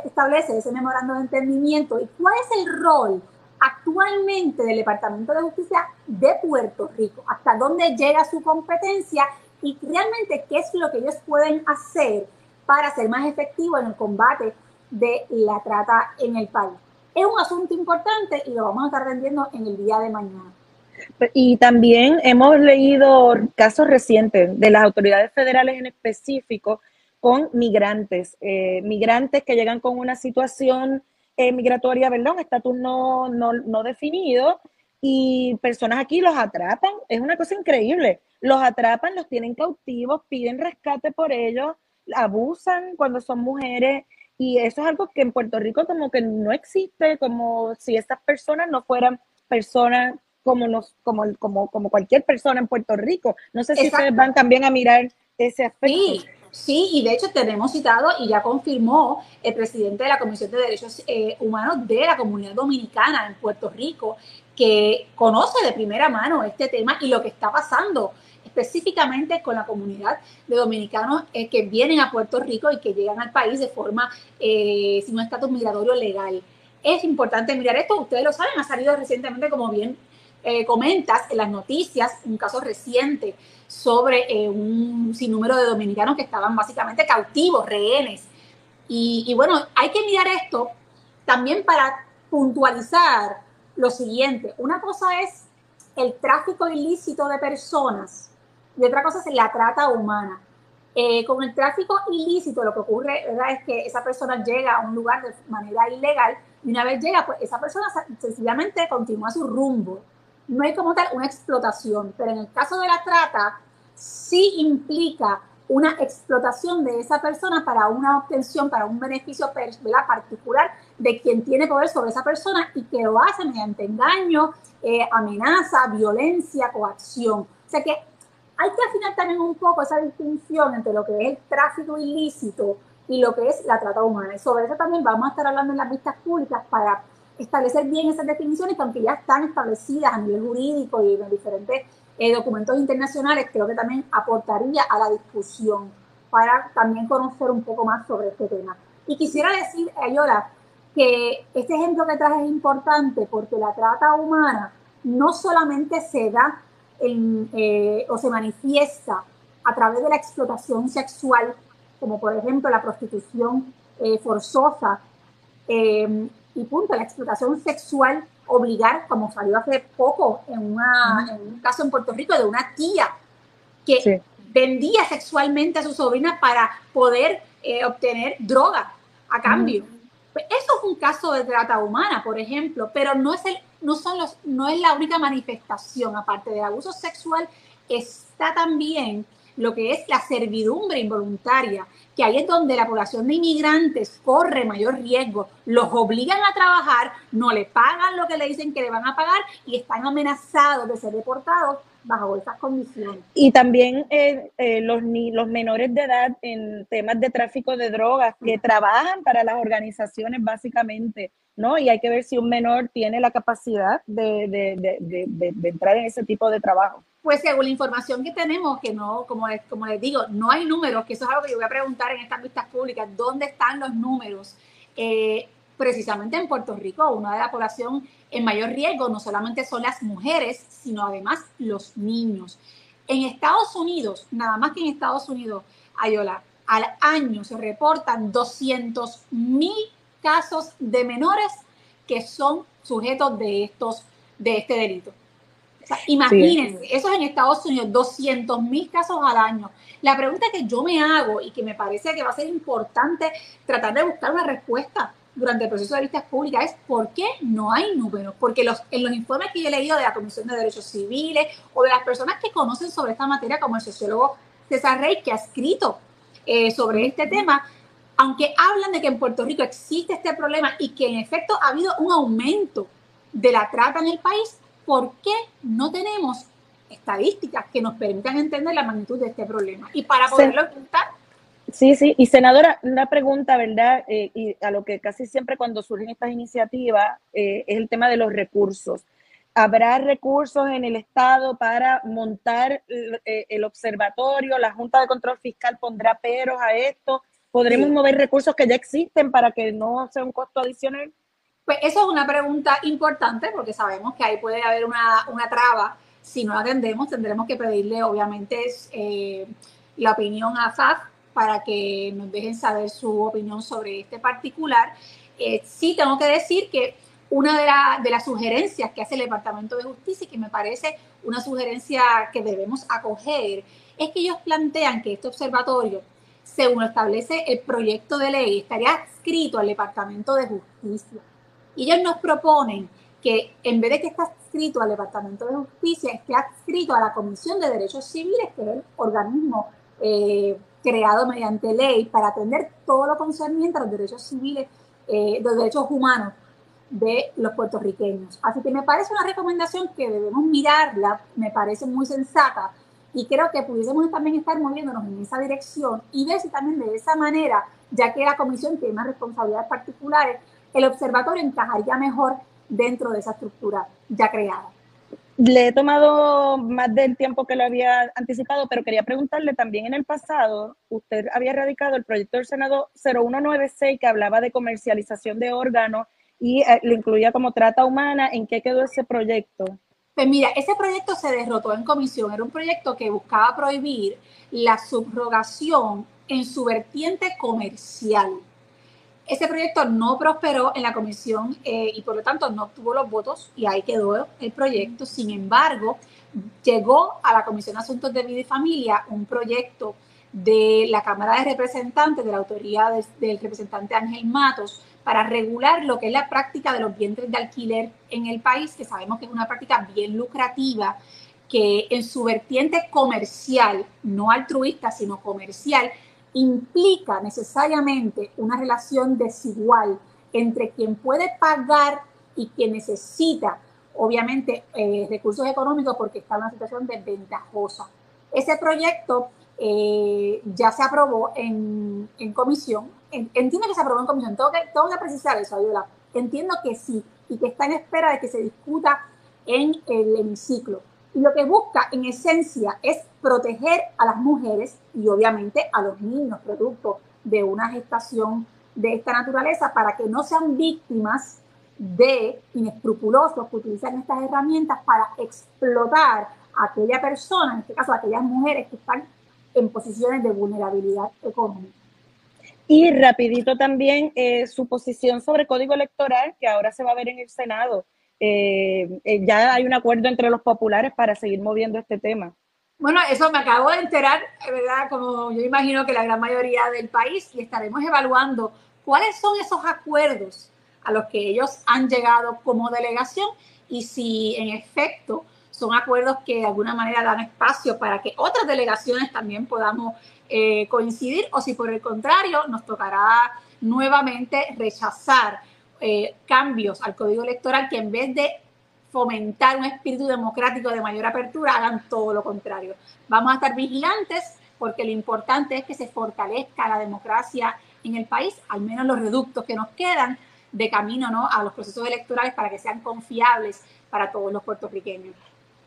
establece ese memorando de entendimiento y cuál es el rol actualmente del Departamento de Justicia de Puerto Rico, hasta dónde llega su competencia y realmente qué es lo que ellos pueden hacer para ser más efectivos en el combate de la trata en el país. Es un asunto importante y lo vamos a estar atendiendo en el día de mañana. Y también hemos leído casos recientes de las autoridades federales en específico con migrantes, eh, migrantes que llegan con una situación eh, migratoria, ¿verdad? Un estatus no, no, no definido y personas aquí los atrapan. Es una cosa increíble los atrapan, los tienen cautivos, piden rescate por ellos, abusan cuando son mujeres y eso es algo que en Puerto Rico como que no existe, como si estas personas no fueran personas como nos, como, como, como cualquier persona en Puerto Rico. No sé si ustedes van también a mirar ese aspecto. Sí, sí, y de hecho tenemos citado y ya confirmó el presidente de la Comisión de Derechos eh, Humanos de la Comunidad Dominicana en Puerto Rico, que conoce de primera mano este tema y lo que está pasando específicamente con la comunidad de dominicanos eh, que vienen a Puerto Rico y que llegan al país de forma eh, sin un estatus migratorio legal. Es importante mirar esto, ustedes lo saben, ha salido recientemente, como bien eh, comentas, en las noticias, un caso reciente sobre un sinnúmero de dominicanos que estaban básicamente cautivos, rehenes. Y bueno, hay que mirar esto también para puntualizar lo siguiente. Una cosa es el tráfico ilícito de personas y otra cosa es la trata humana. Eh, con el tráfico ilícito lo que ocurre ¿verdad? es que esa persona llega a un lugar de manera ilegal y una vez llega, pues esa persona sencillamente continúa su rumbo. No hay como tal una explotación, pero en el caso de la trata sí implica una explotación de esa persona para una obtención, para un beneficio particular de quien tiene poder sobre esa persona y que lo hace mediante engaño, eh, amenaza, violencia, coacción. O sea que hay que afinar también un poco esa distinción entre lo que es el tráfico ilícito y lo que es la trata humana. Y sobre eso también vamos a estar hablando en las vistas públicas para establecer bien esas definiciones, que aunque ya están establecidas a nivel jurídico y en diferentes eh, documentos internacionales, creo que también aportaría a la discusión para también conocer un poco más sobre este tema. Y quisiera decir, Ayola, que este ejemplo que traje es importante porque la trata humana no solamente se da en, eh, o se manifiesta a través de la explotación sexual, como por ejemplo la prostitución eh, forzosa, y punto, la explotación sexual obligar, como salió hace poco en, una, en un caso en Puerto Rico de una tía que vendía sexualmente a su sobrina para poder eh, obtener droga a cambio. Eso es un caso de trata humana, por ejemplo, pero no es, el, no son los, no es la única manifestación, aparte del abuso sexual, está también lo que es la servidumbre involuntaria, que ahí es donde la población de inmigrantes corre mayor riesgo, los obligan a trabajar, no le pagan lo que le dicen que le van a pagar y están amenazados de ser deportados bajo esas condiciones. Y también eh, eh, los, los menores de edad en temas de tráfico de drogas que trabajan para las organizaciones básicamente, ¿no? Y hay que ver si un menor tiene la capacidad de, de, de, de entrar en ese tipo de trabajo. Pues según la información que tenemos, que no, como les, digo, no hay números, que eso es algo que yo voy a preguntar en estas vistas públicas, ¿dónde están los números? Eh, precisamente en Puerto Rico, una de la población en mayor riesgo no solamente son las mujeres, sino además los niños. En Estados Unidos, nada más que en Estados Unidos, Ayola, al año se reportan 200 mil casos de menores que son sujetos de, estos, de este delito imagínense, eso es en Estados Unidos, 200 mil casos al año. La pregunta que yo me hago y que me parece que va a ser importante tratar de buscar una respuesta durante el proceso de vistas públicas es por qué no hay números. Porque los, en los informes que yo he leído de la Comisión de Derechos Civiles o de las personas que conocen sobre esta materia, como el sociólogo César Rey, que ha escrito eh, sobre este tema, aunque hablan de que en Puerto Rico existe este problema y que en efecto ha habido un aumento de la trata en el país, ¿por qué no tenemos estadísticas que nos permitan entender la magnitud de este problema? Y para poderlo enfrentar. Sí, sí, y senadora, una pregunta, ¿verdad? Eh, y a lo que casi siempre cuando surgen estas iniciativas eh, es el tema de los recursos. ¿Habrá recursos en el Estado para montar eh, el observatorio? ¿La Junta de Control Fiscal pondrá peros a esto? ¿Podremos mover recursos que ya existen para que no sea un costo adicional? Pues eso es una pregunta importante porque sabemos que ahí puede haber una, una traba. Si no la atendemos, tendremos que pedirle, obviamente, eh, la opinión a FAF para que nos dejen saber su opinión sobre este particular. Eh, sí tengo que decir que una de, de, las sugerencias que hace el Departamento de Justicia y que me parece una sugerencia que debemos acoger es que ellos plantean que este observatorio, según establece el proyecto de ley, estaría adscrito al Departamento de Justicia. Y ellos nos proponen que en vez de que esté adscrito al Departamento de Justicia, esté adscrito a la Comisión de Derechos Civiles, que es el organismo eh, creado mediante ley para atender todo lo concerniente a los derechos civiles, eh, los derechos humanos de los puertorriqueños. Así que me parece una recomendación que debemos mirarla, me parece muy sensata y creo que pudiésemos también estar moviéndonos en esa dirección y ver si también de esa manera, ya que la comisión tiene unas responsabilidades particulares, el observatorio encajaría mejor dentro de esa estructura ya creada. Le he tomado más del tiempo que lo había anticipado, pero quería preguntarle también en el pasado, usted había radicado el proyecto del Senado 0196 que hablaba de comercialización de órganos y eh, lo incluía como trata humana. ¿En qué quedó ese proyecto? Pues mira, ese proyecto se derrotó en comisión. Era un proyecto que buscaba prohibir la subrogación en su vertiente comercial. Ese proyecto no prosperó en la comisión eh, y por lo tanto no obtuvo los votos y ahí quedó el proyecto. Sin embargo, llegó a la Comisión de Asuntos de Vida y Familia un proyecto de la Cámara de Representantes, de la autoría del representante Ángel Matos, para regular lo que es la práctica de los vientres de alquiler en el país, que sabemos que es una práctica bien lucrativa, que en su vertiente comercial, no altruista, sino comercial, implica necesariamente una relación desigual entre quien puede pagar y quien necesita, obviamente, eh, recursos económicos porque está en una situación desventajosa. Ese proyecto eh, ya se aprobó en, comisión. entiendo que se aprobó en comisión. Tengo que, tengo que precisar eso, Ayuda. Entiendo que sí y que está en espera de que se discuta en el hemiciclo. Y lo que busca en esencia es proteger a las mujeres y obviamente a los niños producto de una gestación de esta naturaleza para que no sean víctimas de inescrupulosos que utilizan estas herramientas para explotar a aquella persona, en este caso a aquellas mujeres que están en posiciones de vulnerabilidad económica. Y rapidito también eh, su posición sobre código electoral que ahora se va a ver en el Senado. Eh, eh, ya hay un acuerdo entre los populares para seguir moviendo este tema. Bueno, eso me acabo de enterar, ¿verdad? Como yo imagino que la gran mayoría del país, y estaremos evaluando cuáles son esos acuerdos a los que ellos han llegado como delegación y si en efecto son acuerdos que de alguna manera dan espacio para que otras delegaciones también podamos eh, coincidir o si por el contrario nos tocará nuevamente rechazar eh, cambios al código electoral que en vez de fomentar un espíritu democrático de mayor apertura, hagan todo lo contrario. Vamos a estar vigilantes porque lo importante es que se fortalezca la democracia en el país, al menos los reductos que nos quedan de camino ¿no? a los procesos electorales para que sean confiables para todos los puertorriqueños.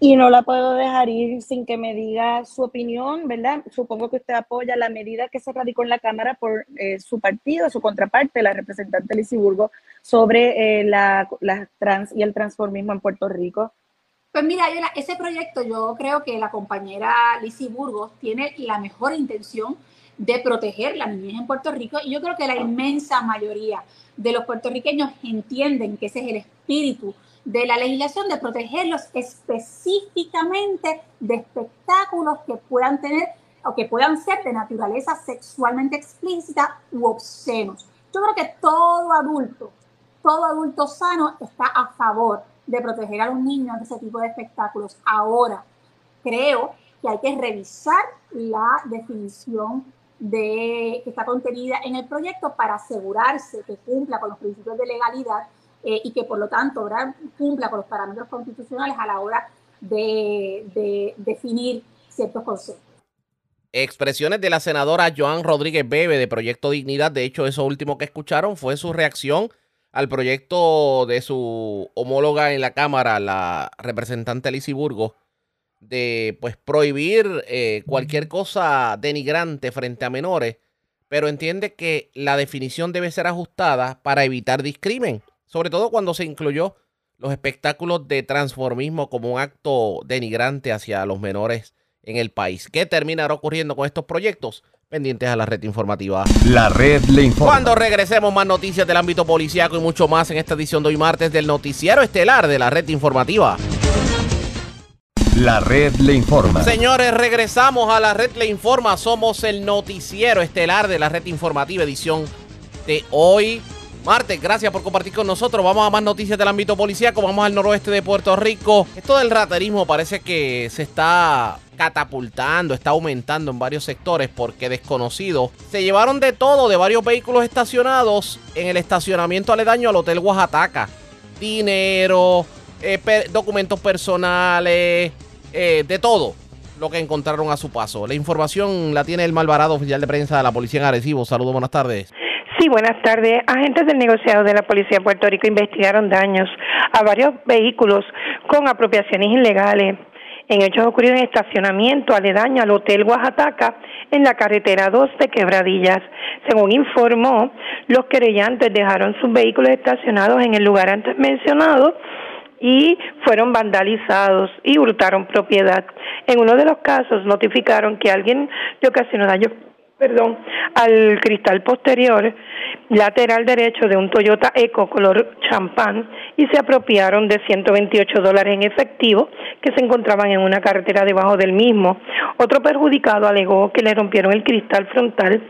Y no la puedo dejar ir sin que me diga su opinión, ¿verdad? Supongo que usted apoya la medida que se radicó en la Cámara por eh, su partido, su contraparte, la representante Lisiburgo, sobre eh, la, trans y el transformismo en Puerto Rico. Pues mira, ese proyecto yo creo que la compañera Lisi Burgos tiene la mejor intención de proteger la niñez en Puerto Rico y yo creo que la inmensa mayoría de los puertorriqueños entienden que ese es el espíritu de la legislación de protegerlos específicamente de espectáculos que puedan tener o que puedan ser de naturaleza sexualmente explícita u obscenos. Yo creo que todo adulto, todo adulto sano está a favor de proteger a los niños de ese tipo de espectáculos. Ahora, creo que hay que revisar la definición de, que está contenida en el proyecto para asegurarse que cumpla con los principios de legalidad eh, y que por lo tanto cumpla con los parámetros constitucionales a la hora de, definir ciertos conceptos. Expresiones de la senadora Joan Rodríguez Bebe de Proyecto Dignidad. De hecho, eso último que escucharon fue su reacción al proyecto de su homóloga en la Cámara, la representante Lizy Burgos, de pues prohibir eh, cualquier cosa denigrante frente a menores, pero entiende que la definición debe ser ajustada para evitar discrimen sobre todo cuando se incluyó los espectáculos de transformismo como un acto denigrante hacia los menores en el país. ¿Qué terminará ocurriendo con estos proyectos? Pendientes a la red informativa. La red le informa. Cuando regresemos, más noticias del ámbito policiaco y mucho más en esta edición de hoy martes del Noticiero Estelar de la red informativa. La red le informa. Señores, regresamos a la red le informa. Somos el Noticiero Estelar de la red informativa, edición de hoy Martes, gracias por compartir con nosotros. Vamos a más noticias del ámbito policíaco. Vamos al noroeste de Puerto Rico. Esto del raterismo parece que se está catapultando, está aumentando en varios sectores porque desconocidos se llevaron de todo de varios vehículos estacionados en el estacionamiento aledaño al Hotel Oaxaca. Dinero, eh, documentos personales, eh, de todo lo que encontraron a su paso. La información la tiene el Malvarado, oficial de prensa de la Policía en Arecibo. Saludos, buenas tardes. Sí, buenas tardes. Agentes del negociado de la Policía de Puerto Rico investigaron daños a varios vehículos con apropiaciones ilegales en hechos ocurridos en estacionamiento aledaño al Hotel Oaxaca en la carretera 2 de Quebradillas. Según informó, los querellantes dejaron sus vehículos estacionados en el lugar antes mencionado y fueron vandalizados y hurtaron propiedad. En uno de los casos notificaron que alguien le ocasionó daño perdón, al cristal posterior lateral derecho de un Toyota Eco color champán y se apropiaron de 128 dólares en efectivo que se encontraban en una carretera debajo del mismo. Otro perjudicado alegó que le rompieron el cristal frontal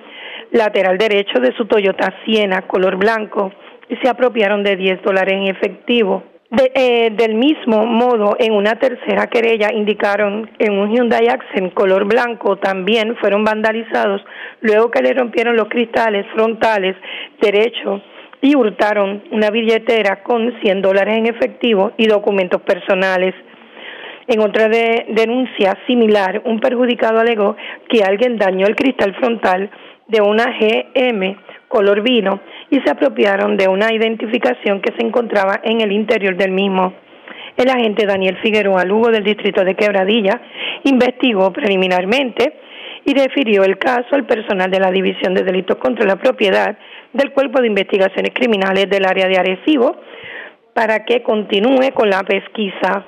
lateral derecho de su Toyota Siena color blanco y se apropiaron de 10 dólares en efectivo. De, eh, del mismo modo, en una tercera querella indicaron en un Hyundai Accent color blanco también fueron vandalizados luego que le rompieron los cristales frontales derechos y hurtaron una billetera con 100 dólares en efectivo y documentos personales. En otra de, denuncia similar, un perjudicado alegó que alguien dañó el cristal frontal de una GM color vino y se apropiaron de una identificación que se encontraba en el interior del mismo. El agente Daniel Figueroa Lugo del distrito de Quebradilla investigó preliminarmente y refirió el caso al personal de la División de Delitos contra la Propiedad del Cuerpo de Investigaciones Criminales del área de Arecibo para que continúe con la pesquisa.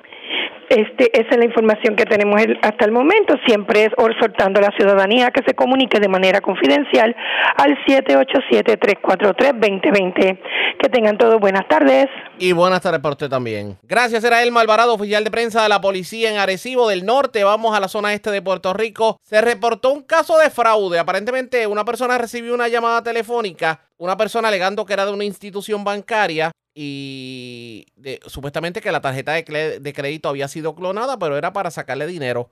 Este, esa es la información que tenemos hasta el momento. Siempre es exhortando a la ciudadanía que se comunique de manera confidencial al 787-343-2020. Que tengan todos buenas tardes. Y buenas tardes para usted también. Gracias, era Elma Alvarado, oficial de prensa de la policía en Arecibo del Norte. Vamos a la zona este de Puerto Rico. Se reportó un caso de fraude. Aparentemente, una persona recibió una llamada telefónica, una persona alegando que era de una institución bancaria y supuestamente que la tarjeta de, crédito había sido clonada, pero era para sacarle dinero.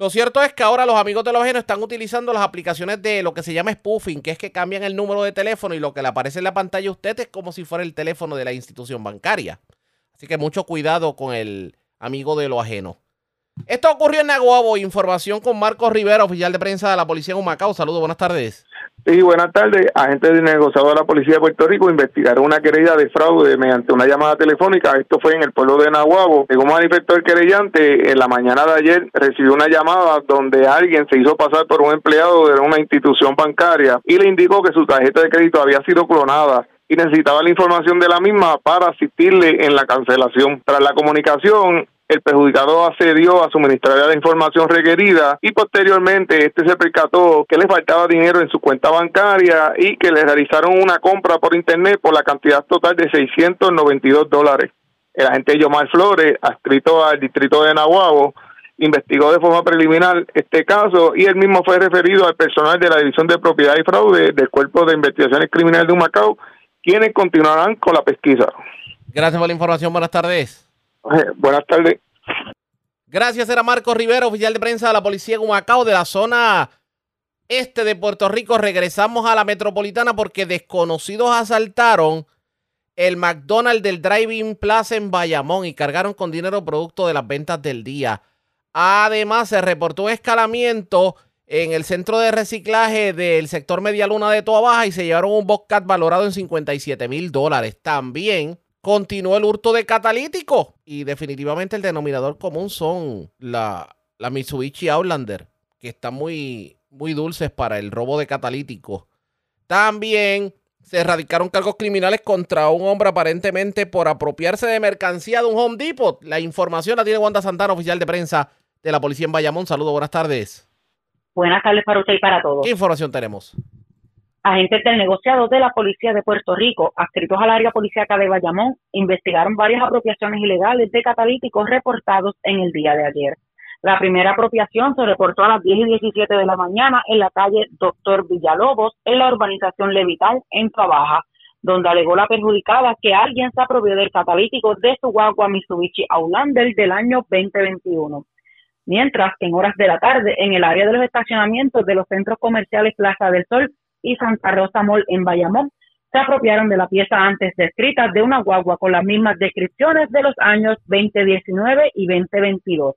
Lo cierto es que ahora los amigos de los ajenos están utilizando las aplicaciones de lo que se llama spoofing, que es que cambian el número de teléfono y lo que le aparece en la pantalla a usted es como si fuera el teléfono de la institución bancaria. Así que mucho cuidado con el amigo de lo ajeno. Esto ocurrió en Naguabo. Información con Marcos Rivera, oficial de prensa de la policía en Humacao. Saludos, buenas tardes. Sí, buenas tardes. Agentes de negociado de la Policía de Puerto Rico investigaron una querella de fraude mediante una llamada telefónica. Esto fue en el pueblo de Nahuabo. Según manifestó el querellante, en la mañana de ayer recibió una llamada donde alguien se hizo pasar por un empleado de una institución bancaria y le indicó que su tarjeta de crédito había sido clonada y necesitaba la información de la misma para asistirle en la cancelación. Tras la comunicación, el perjudicado accedió a suministrar la información requerida y posteriormente este se percató que le faltaba dinero en su cuenta bancaria y que le realizaron una compra por internet por la cantidad total de 692 dólares. El agente Yomar Flores, adscrito al distrito de Nahuabo, investigó de forma preliminar este caso y él mismo fue referido al personal de la División de Propiedad y Fraude del Cuerpo de Investigaciones Criminales de Humacao, quienes continuarán con la pesquisa. Gracias por la información. Buenas tardes. Buenas tardes. Gracias, era Marco Rivera, oficial de prensa de la policía de Humacao, de la zona este de Puerto Rico. Regresamos a la metropolitana porque desconocidos asaltaron el McDonald's del Driving Plaza en Bayamón y cargaron con dinero producto de las ventas del día. Además, se reportó un escalamiento en el centro de reciclaje del sector Media Luna de Toa Baja y se llevaron un Bobcat valorado en 57 mil dólares. También continuó el hurto de catalítico y definitivamente el denominador común son la, la Mitsubishi Outlander, que están muy, muy dulces para el robo de catalítico. También se erradicaron cargos criminales contra un hombre aparentemente por apropiarse de mercancía de un Home Depot. La información la tiene Wanda Santana, oficial de prensa de la policía en Bayamón. Saludos, buenas tardes. Buenas tardes para usted y para todos. ¿Qué información tenemos? Agentes del negociado de la Policía de Puerto Rico, adscritos al área policíaca de Bayamón, investigaron varias apropiaciones ilegales de catalíticos reportados en el día de ayer. La primera apropiación se reportó a las 10 y 17 de la mañana en la calle Doctor Villalobos, en la urbanización Levital, en Trabaja, donde alegó la perjudicada que alguien se apropió del catalítico de su guagua Mitsubishi Outlander del año 2021. Mientras que en horas de la tarde, en el área de los estacionamientos de los centros comerciales Plaza del Sol, y Santa Rosa Mall en Bayamón se apropiaron de la pieza antes descrita de una guagua con las mismas descripciones de los años 2019 y 2022.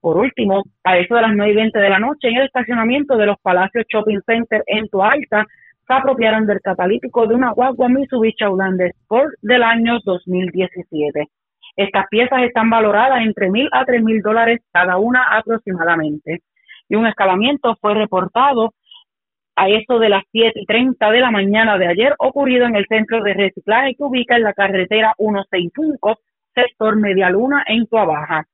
Por último, a eso de las 9 y 20 de la noche, en el estacionamiento de los Palacios Shopping Center en Toalta, se apropiaron del catalítico de una guagua Mitsubishi Outlander Sport del año 2017. Estas piezas están valoradas entre mil a tres mil dólares cada una aproximadamente. Y un escalamiento fue reportado a eso de las 7 y 30 de la mañana de ayer, ocurrido en el centro de reciclaje que ubica en la carretera 165, sector Media Luna, en Tuabaja.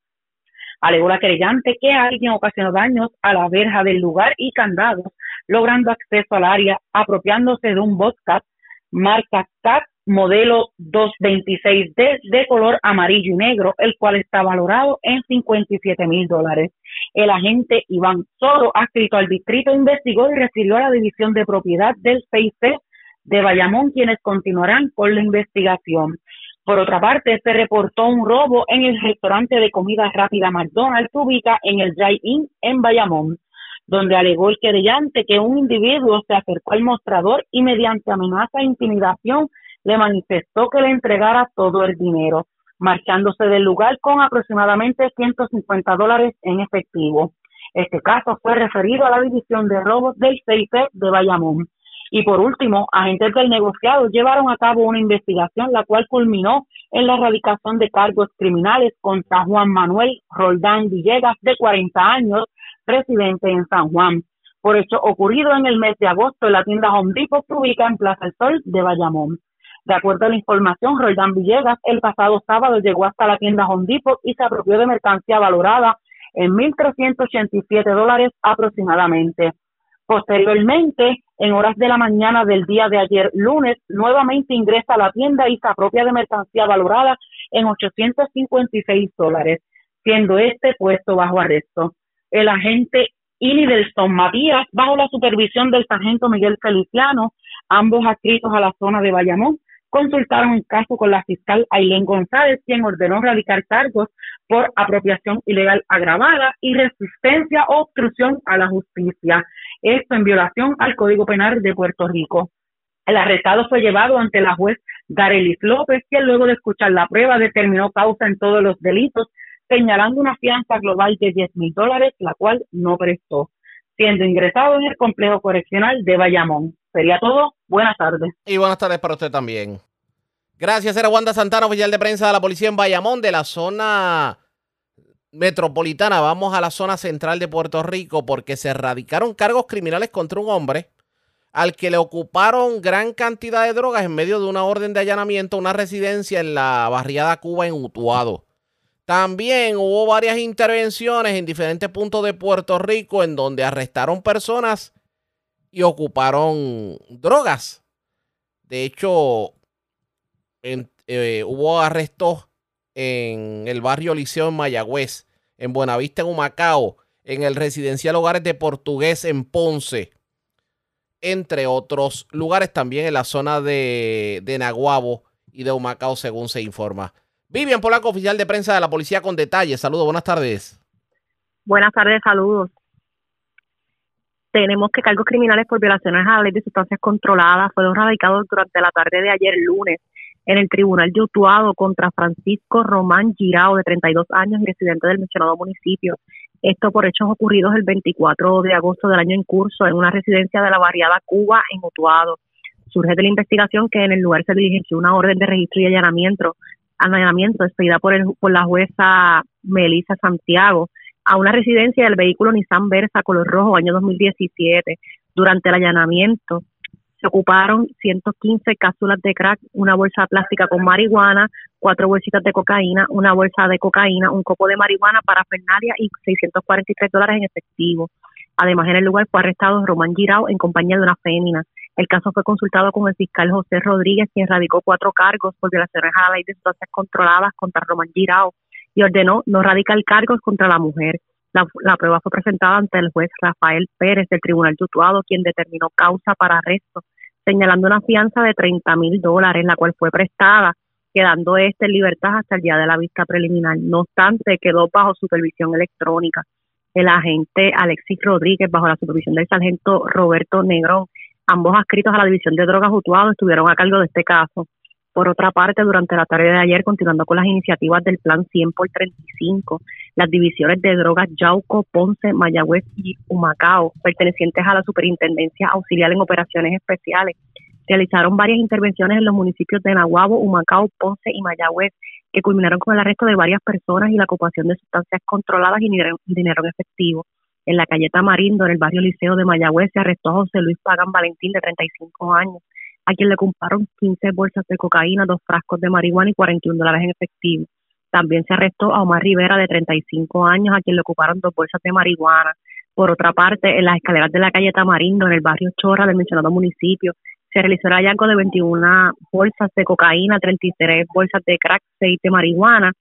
Alegó la querellante que alguien ocasionó daños a la verja del lugar y candados, logrando acceso al área apropiándose de un Bobcat marca CAT modelo 226D de color amarillo y negro, el cual está valorado en 57 mil dólares. El agente Iván Soro, adscrito al distrito, investigó y refirió a la división de propiedad del 6C de Bayamón, quienes continuarán con la investigación. Por otra parte, se reportó un robo en el restaurante de comida rápida McDonald's que ubica en el Drive-In en Bayamón, donde alegó el querellante que un individuo se acercó al mostrador y mediante amenaza e intimidación le manifestó que le entregara todo el dinero, marchándose del lugar con aproximadamente 150 dólares en efectivo. Este caso fue referido a la División de Robos del CIP de Bayamón. Y por último, agentes del negociado llevaron a cabo una investigación la cual culminó en la erradicación de cargos criminales contra Juan Manuel Roldán Villegas, de 40 años, residente en San Juan, por hecho ocurrido en el mes de agosto la tienda Home Depot que ubica en Plaza del Sol de Bayamón. De acuerdo a la información, Roldán Villegas el pasado sábado llegó hasta la tienda Home Depot y se apropió de mercancía valorada en 1.387 dólares aproximadamente. Posteriormente, en horas de la mañana del día de ayer, lunes, nuevamente ingresa a la tienda y se apropia de mercancía valorada en 856 dólares, siendo este puesto bajo arresto. El agente Ili Delson Matías, bajo la supervisión del sargento Miguel Feliciano, ambos adscritos a la zona de Bayamón, consultaron el caso con la fiscal Ailén González, quien ordenó radicar cargos por apropiación ilegal agravada y resistencia o obstrucción a la justicia. Esto en violación al Código Penal de Puerto Rico. El arrestado fue llevado ante la juez Darelis López, quien luego de escuchar la prueba determinó causa en todos los delitos, señalando una fianza global de 10 mil dólares, la cual no prestó, siendo ingresado en el complejo correccional de Bayamón. Sería todo. Buenas tardes. Y buenas tardes para usted también. Gracias, era Wanda Santana, oficial de prensa de la policía en Bayamón, de la zona metropolitana. Vamos a la zona central de Puerto Rico porque se erradicaron cargos criminales contra un hombre al que le ocuparon gran cantidad de drogas en medio de una orden de allanamiento a una residencia en la barriada Cuba en Utuado. También hubo varias intervenciones en diferentes puntos de Puerto Rico en donde arrestaron personas y ocuparon drogas. De hecho, eh, hubo arrestos en el barrio Liceo en Mayagüez, en Buenavista, en Humacao, en el residencial Hogares de Portugués en Ponce, entre otros lugares también en la zona de, de Naguabo y de Humacao, según se informa. Vivian Polanco, oficial de prensa de la policía con detalles. Saludos, buenas tardes. Buenas tardes, saludos. Tenemos que cargos criminales por violaciones a la ley de sustancias controladas fueron radicados durante la tarde de ayer lunes en el Tribunal de Utuado contra Francisco Román Girao, de 32 años, residente del mencionado municipio. Esto por hechos ocurridos el 24 de agosto del año en curso en una residencia de la barriada Cuba en Utuado. Surge de la investigación que en el lugar se dirigió una orden de registro y allanamiento, allanamiento expedida por, el, por la jueza Melissa Santiago a una residencia del vehículo Nissan Versa color rojo año 2017. Durante el allanamiento se ocuparon 115 cápsulas de crack, una bolsa plástica con marihuana, cuatro bolsitas de cocaína, una bolsa de cocaína, un copo de marihuana para fernalia y 643 dólares en efectivo. Además, en el lugar fue arrestado Román Girao en compañía de una fémina. El caso fue consultado con el fiscal José Rodríguez, quien radicó cuatro cargos por violaciones a la ley de sustancias controladas contra Román Girao y ordenó no radicar cargos contra la mujer. La, prueba fue presentada ante el juez Rafael Pérez del Tribunal Tutuado, quien determinó causa para arresto, señalando una fianza de 30 mil dólares, la cual fue prestada, quedando este en libertad hasta el día de la vista preliminar. No obstante, quedó bajo supervisión electrónica. El agente Alexis Rodríguez, bajo la supervisión del sargento Roberto Negrón, ambos adscritos a la División de Drogas Utuado, estuvieron a cargo de este caso. Por otra parte, durante la tarde de ayer, continuando con las iniciativas del Plan 100 por 35, las divisiones de drogas Yauco, Ponce, Mayagüez y Humacao, pertenecientes a la Superintendencia Auxiliar en Operaciones Especiales, realizaron varias intervenciones en los municipios de Nahuabo, Humacao, Ponce y Mayagüez que culminaron con el arresto de varias personas y la ocupación de sustancias controladas y dinero, en efectivo. En la calle Tamarindo, en el barrio Liceo de Mayagüez, se arrestó a José Luis Pagan Valentín, de 35 años, a quien le ocuparon 15 bolsas de cocaína, dos frascos de marihuana y 41 dólares en efectivo. También se arrestó a Omar Rivera, de 35 años, a quien le ocuparon dos bolsas de marihuana. Por otra parte, en las escaleras de la calle Tamarindo, en el barrio Chorra del mencionado municipio, se realizó el hallazgo de 21 bolsas de cocaína, 33 bolsas de crack, 6 de marihuana,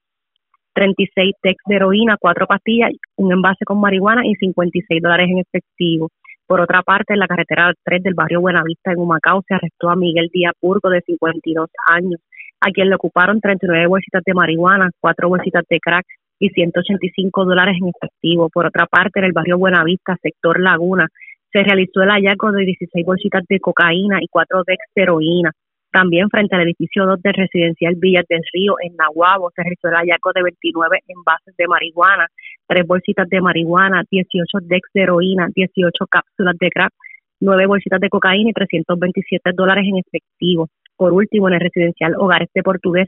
36 tex de heroína, 4 pastillas, un envase con marihuana y 56 dólares en efectivo. Por otra parte, en la carretera 3 del barrio Buenavista en Humacao se arrestó a Miguel Díaz Purgo, de 52 años, a quien le ocuparon 39 bolsitas de marihuana, 4 bolsitas de crack y 185 dólares en efectivo. Por otra parte, en el barrio Buenavista, sector Laguna, se realizó el hallazgo de 16 bolsitas de cocaína y 4 de heroína. También frente al edificio 2 del residencial Villas del Río en Nahuabo se realizó el hallazgo de 29 envases de marihuana, 3 bolsitas de marihuana, 18 de heroína, 18 cápsulas de crack, 9 bolsitas de cocaína y 327 dólares en efectivo. Por último, en el residencial Hogares de Portugués,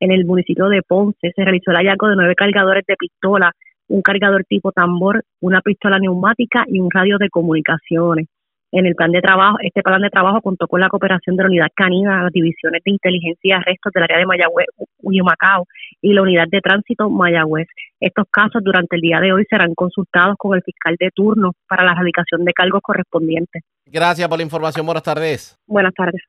en el municipio de Ponce, se realizó el hallazgo de nueve cargadores de pistola, un cargador tipo tambor, una pistola neumática y un radio de comunicaciones. En el plan de trabajo, este plan de trabajo contó con la cooperación de la unidad canina, las divisiones de inteligencia y arrestos del área de Mayagüez, Macao y la unidad de tránsito Mayagüez. Estos casos durante el día de hoy serán consultados con el fiscal de turno para la erradicación de cargos correspondientes. Gracias por la información. Buenas tardes. Buenas tardes.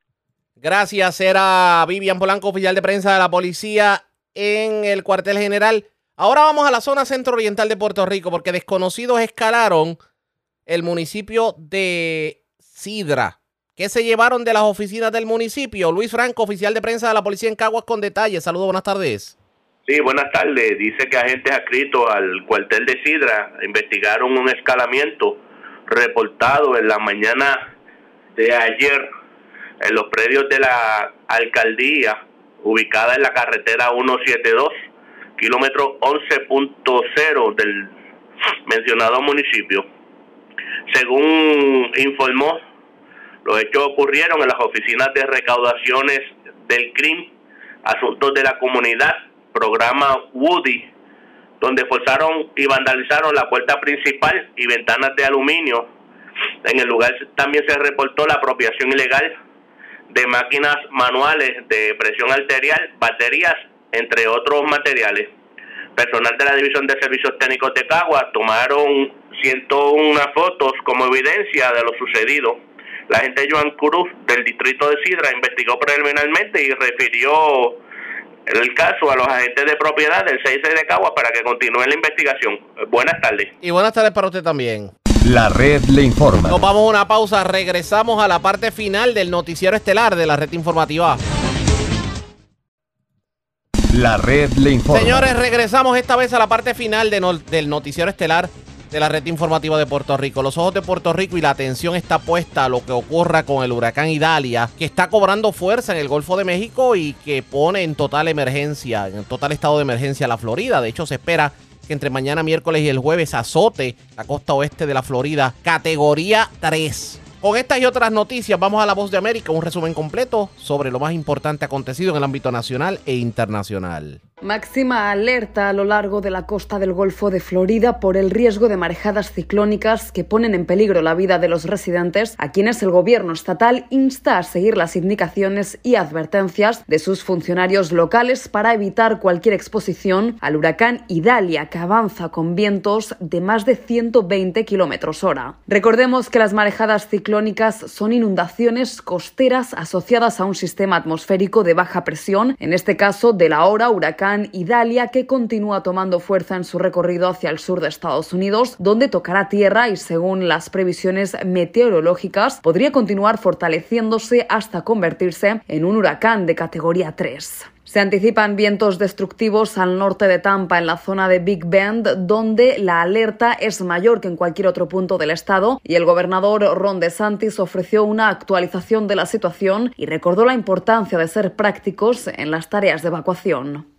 Gracias. Era Vivian Polanco, oficial de prensa de la policía en el cuartel general. Ahora vamos a la zona centro-oriental de Puerto Rico porque desconocidos escalaron el municipio de Sidra. ¿Qué se llevaron de las oficinas del municipio? Luis Franco, oficial de prensa de la policía en Caguas con detalles. Saludos, buenas tardes. Sí, buenas tardes. Dice que agentes adscritos al cuartel de Sidra investigaron un escalamiento reportado en la mañana de ayer en los predios de la alcaldía ubicada en la carretera 172, kilómetro 11.0 del mencionado municipio. Según informó, los hechos ocurrieron en las oficinas de recaudaciones del CRIM, Asuntos de la Comunidad, programa Woody, donde forzaron y vandalizaron la puerta principal y ventanas de aluminio. En el lugar también se reportó la apropiación ilegal de máquinas manuales de presión arterial, baterías, entre otros materiales. Personal de la División de Servicios Técnicos de Cagua tomaron 101 fotos como evidencia de lo sucedido. La agente Joan Cruz del distrito de Sidra investigó preliminarmente y refirió el caso a los agentes de propiedad del 6 de Cagua para que continúen la investigación. Buenas tardes. Y buenas tardes para usted también. La red le informa. Nos vamos a una pausa, regresamos a la parte final del noticiero estelar de la red informativa. La red le informa. Señores, regresamos esta vez a la parte final del noticiero estelar de la red informativa de Puerto Rico. Los ojos de Puerto Rico y la atención está puesta a lo que ocurra con el huracán Idalia, que está cobrando fuerza en el Golfo de México y que pone en total emergencia, en total estado de emergencia a la Florida. De hecho, se espera que entre mañana miércoles y el jueves azote la costa oeste de la Florida, categoría 3. Con estas y otras noticias vamos a La Voz de América, un resumen completo sobre lo más importante acontecido en el ámbito nacional e internacional. Máxima alerta a lo largo de la costa del Golfo de Florida por el riesgo de marejadas ciclónicas que ponen en peligro la vida de los residentes, a quienes el gobierno estatal insta a seguir las indicaciones y advertencias de sus funcionarios locales para evitar cualquier exposición al huracán Idalia, que avanza con vientos de más de 120 kilómetros hora. Recordemos que las marejadas ciclónicas son inundaciones costeras asociadas a un sistema atmosférico de baja presión, en este caso de la hora huracán Idalia, que continúa tomando fuerza en su recorrido hacia el sur de Estados Unidos, donde tocará tierra y, según las previsiones meteorológicas, podría continuar fortaleciéndose hasta convertirse en un huracán de categoría 3. Se anticipan vientos destructivos al norte de Tampa, en la zona de Big Bend, donde la alerta es mayor que en cualquier otro punto del estado, y el gobernador Ron DeSantis ofreció una actualización de la situación y recordó la importancia de ser prácticos en las tareas de evacuación.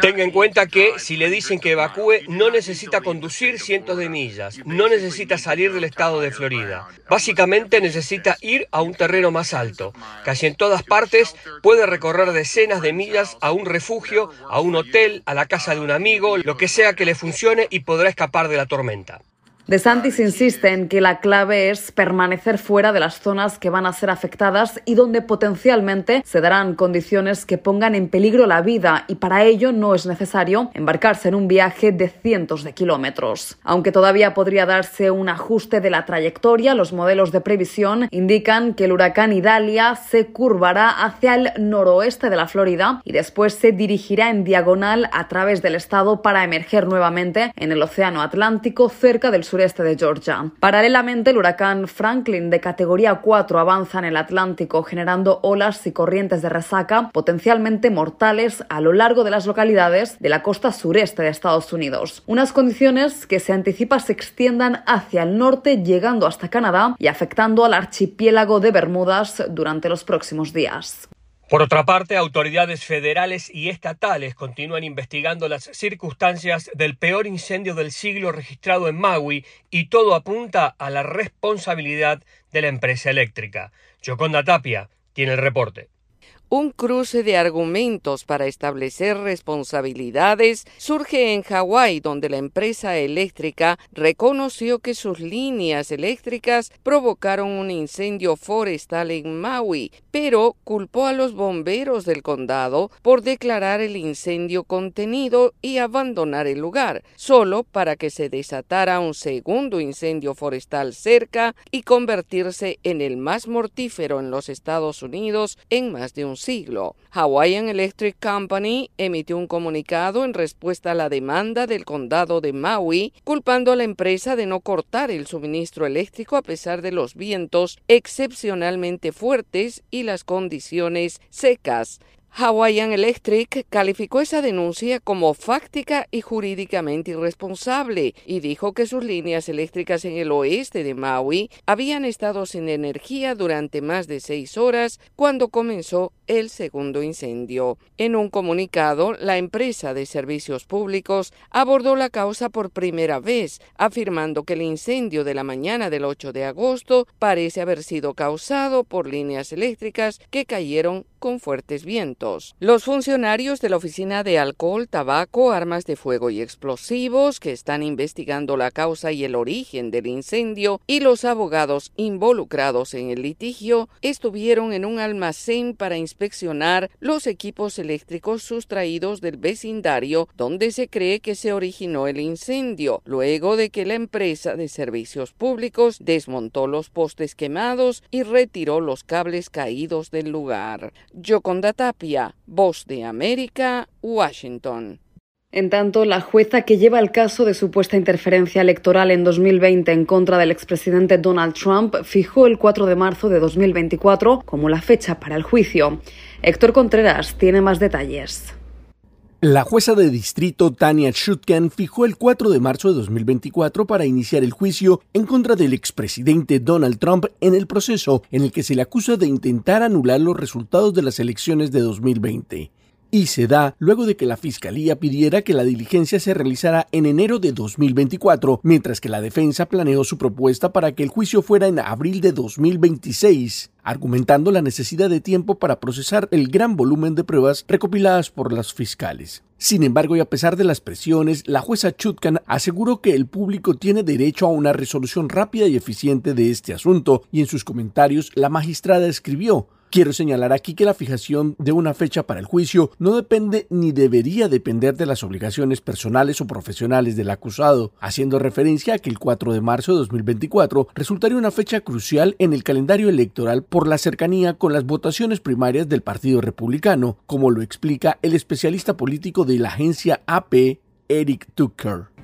Tenga en cuenta que si le dicen que evacúe, no necesita conducir cientos de millas, no necesita salir del estado de Florida. Básicamente necesita ir a un terreno más alto. Casi en todas partes puede recorrer decenas de millas a un refugio, a un hotel, a la casa de un amigo, lo que sea que le funcione y podrá escapar de la tormenta. DeSantis insiste en que la clave es permanecer fuera de las zonas que van a ser afectadas y donde potencialmente se darán condiciones que pongan en peligro la vida y para ello no es necesario embarcarse en un viaje de cientos de kilómetros. Aunque todavía podría darse un ajuste de la trayectoria, los modelos de previsión indican que el huracán Idalia se curvará hacia el noroeste de la Florida y después se dirigirá en diagonal a través del estado para emerger nuevamente en el Océano Atlántico cerca del sur este de Georgia. Paralelamente, el huracán Franklin de categoría 4 avanza en el Atlántico, generando olas y corrientes de resaca potencialmente mortales a lo largo de las localidades de la costa sureste de Estados Unidos. Unas condiciones que se anticipa se extiendan hacia el norte, llegando hasta Canadá y afectando al archipiélago de Bermudas durante los próximos días. Por otra parte, autoridades federales y estatales continúan investigando las circunstancias del peor incendio del siglo registrado en Maui y todo apunta a la responsabilidad de la empresa eléctrica. Yoconda Tapia tiene el reporte. Un cruce de argumentos para establecer responsabilidades surge en Hawái, donde la empresa eléctrica reconoció que sus líneas eléctricas provocaron un incendio forestal en Maui, pero culpó a los bomberos del condado por declarar el incendio contenido y abandonar el lugar, solo para que se desatara un segundo incendio forestal cerca y convertirse en el más mortífero en los Estados Unidos en más de un siglo. Hawaiian Electric Company emitió un comunicado en respuesta a la demanda del condado de Maui, culpando a la empresa de no cortar el suministro eléctrico a pesar de los vientos excepcionalmente fuertes y las condiciones secas. Hawaiian Electric calificó esa denuncia como fáctica y jurídicamente irresponsable y dijo que sus líneas eléctricas en el oeste de Maui habían estado sin energía durante más de seis horas cuando comenzó el segundo incendio. En un comunicado, la empresa de servicios públicos abordó la causa por primera vez, afirmando que el incendio de la mañana del 8 de agosto parece haber sido causado por líneas eléctricas que cayeron con fuertes vientos. Los funcionarios de la Oficina de Alcohol, Tabaco, Armas de Fuego y Explosivos, que están investigando la causa y el origen del incendio, y los abogados involucrados en el litigio, estuvieron en un almacén para inspeccionar los equipos eléctricos sustraídos del vecindario donde se cree que se originó el incendio, luego de que la empresa de servicios públicos desmontó los postes quemados y retiró los cables caídos del lugar. Yoconda Tapia, Voz de América, Washington. En tanto, la jueza que lleva el caso de supuesta interferencia electoral en 2020 en contra del expresidente Donald Trump fijó el 4 de marzo de 2024 como la fecha para el juicio. Héctor Contreras tiene más detalles. La jueza de distrito Tania Schutkan fijó el 4 de marzo de 2024 para iniciar el juicio en contra del expresidente Donald Trump en el proceso en el que se le acusa de intentar anular los resultados de las elecciones de 2020 y se da luego de que la Fiscalía pidiera que la diligencia se realizara en enero de 2024, mientras que la defensa planeó su propuesta para que el juicio fuera en abril de 2026, argumentando la necesidad de tiempo para procesar el gran volumen de pruebas recopiladas por los fiscales. Sin embargo, y a pesar de las presiones, la jueza Chutkan aseguró que el público tiene derecho a una resolución rápida y eficiente de este asunto, y en sus comentarios la magistrada escribió Quiero señalar aquí que la fijación de una fecha para el juicio no depende ni debería depender de las obligaciones personales o profesionales del acusado, haciendo referencia a que el 4 de marzo de 2024 resultaría una fecha crucial en el calendario electoral por la cercanía con las votaciones primarias del Partido Republicano, como lo explica el especialista político de la agencia AP, Eric Tucker.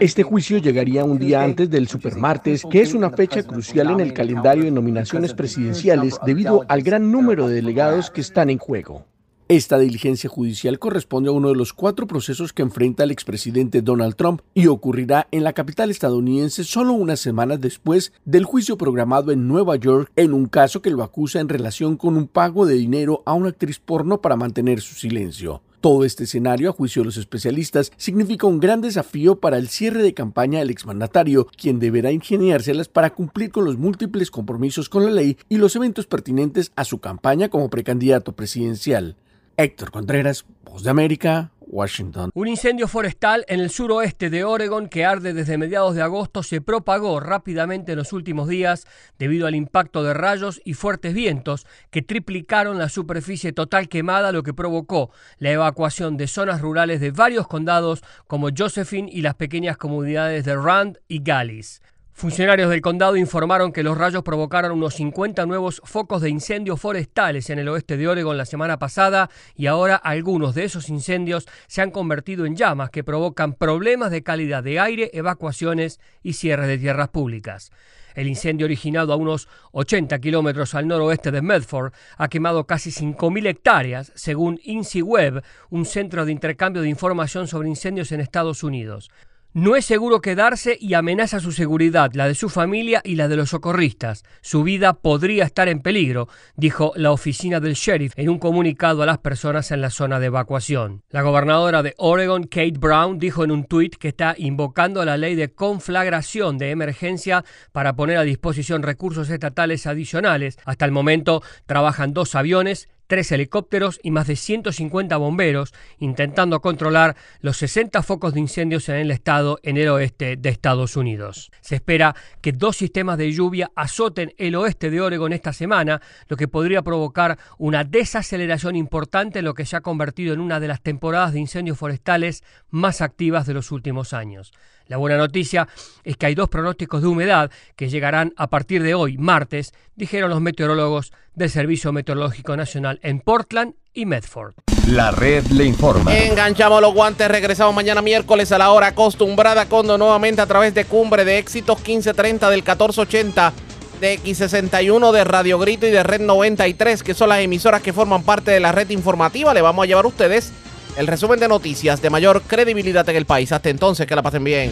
Este juicio llegaría un día antes del supermartes, que es una fecha crucial en el calendario de nominaciones presidenciales debido al gran número de delegados que están en juego. Esta diligencia judicial corresponde a uno de los cuatro procesos que enfrenta el expresidente Donald Trump y ocurrirá en la capital estadounidense solo unas semanas después del juicio programado en Nueva York en un caso que lo acusa en relación con un pago de dinero a una actriz porno para mantener su silencio. Todo este escenario, a juicio de los especialistas, significa un gran desafío para el cierre de campaña del exmandatario, quien deberá ingeniárselas para cumplir con los múltiples compromisos con la ley y los eventos pertinentes a su campaña como precandidato presidencial. Héctor Contreras, Voz de América, Washington. Un incendio forestal en el suroeste de Oregon que arde desde mediados de agosto se propagó rápidamente en los últimos días debido al impacto de rayos y fuertes vientos que triplicaron la superficie total quemada, lo que provocó la evacuación de zonas rurales de varios condados como Josephine y las pequeñas comunidades de Rand y Gallis. Funcionarios del condado informaron que los rayos provocaron unos 50 nuevos focos de incendios forestales en el oeste de Oregon la semana pasada y ahora algunos de esos incendios se han convertido en llamas que provocan problemas de calidad de aire, evacuaciones y cierres de tierras públicas. El incendio originado a unos 80 kilómetros al noroeste de Medford ha quemado casi 5.000 hectáreas, según INSIWeb, un centro de intercambio de información sobre incendios en Estados Unidos. No es seguro quedarse y amenaza su seguridad, la de su familia y la de los socorristas. Su vida podría estar en peligro, dijo la oficina del sheriff en un comunicado a las personas en la zona de evacuación. La gobernadora de Oregon, Kate Brown, dijo en un tuit que está invocando la ley de conflagración de emergencia para poner a disposición recursos estatales adicionales. Hasta el momento trabajan dos aviones, tres helicópteros y más de 150 bomberos intentando controlar los 60 focos de incendios en el estado en el oeste de Estados Unidos. Se espera que dos sistemas de lluvia azoten el oeste de Oregon esta semana, lo que podría provocar una desaceleración importante en lo que se ha convertido en una de las temporadas de incendios forestales más activas de los últimos años. La buena noticia es que hay dos pronósticos de humedad que llegarán a partir de hoy, martes, dijeron los meteorólogos del Servicio Meteorológico Nacional en Portland y Medford. La red le informa. Enganchamos los guantes, regresamos mañana miércoles a la hora acostumbrada cuando nuevamente a través de Cumbre de Éxitos 1530 del 1480 de X61 de Radio Grito y de Red 93, que son las emisoras que forman parte de la red informativa. Le vamos a llevar a ustedes el resumen de noticias de mayor credibilidad en el país. Hasta entonces, que la pasen bien.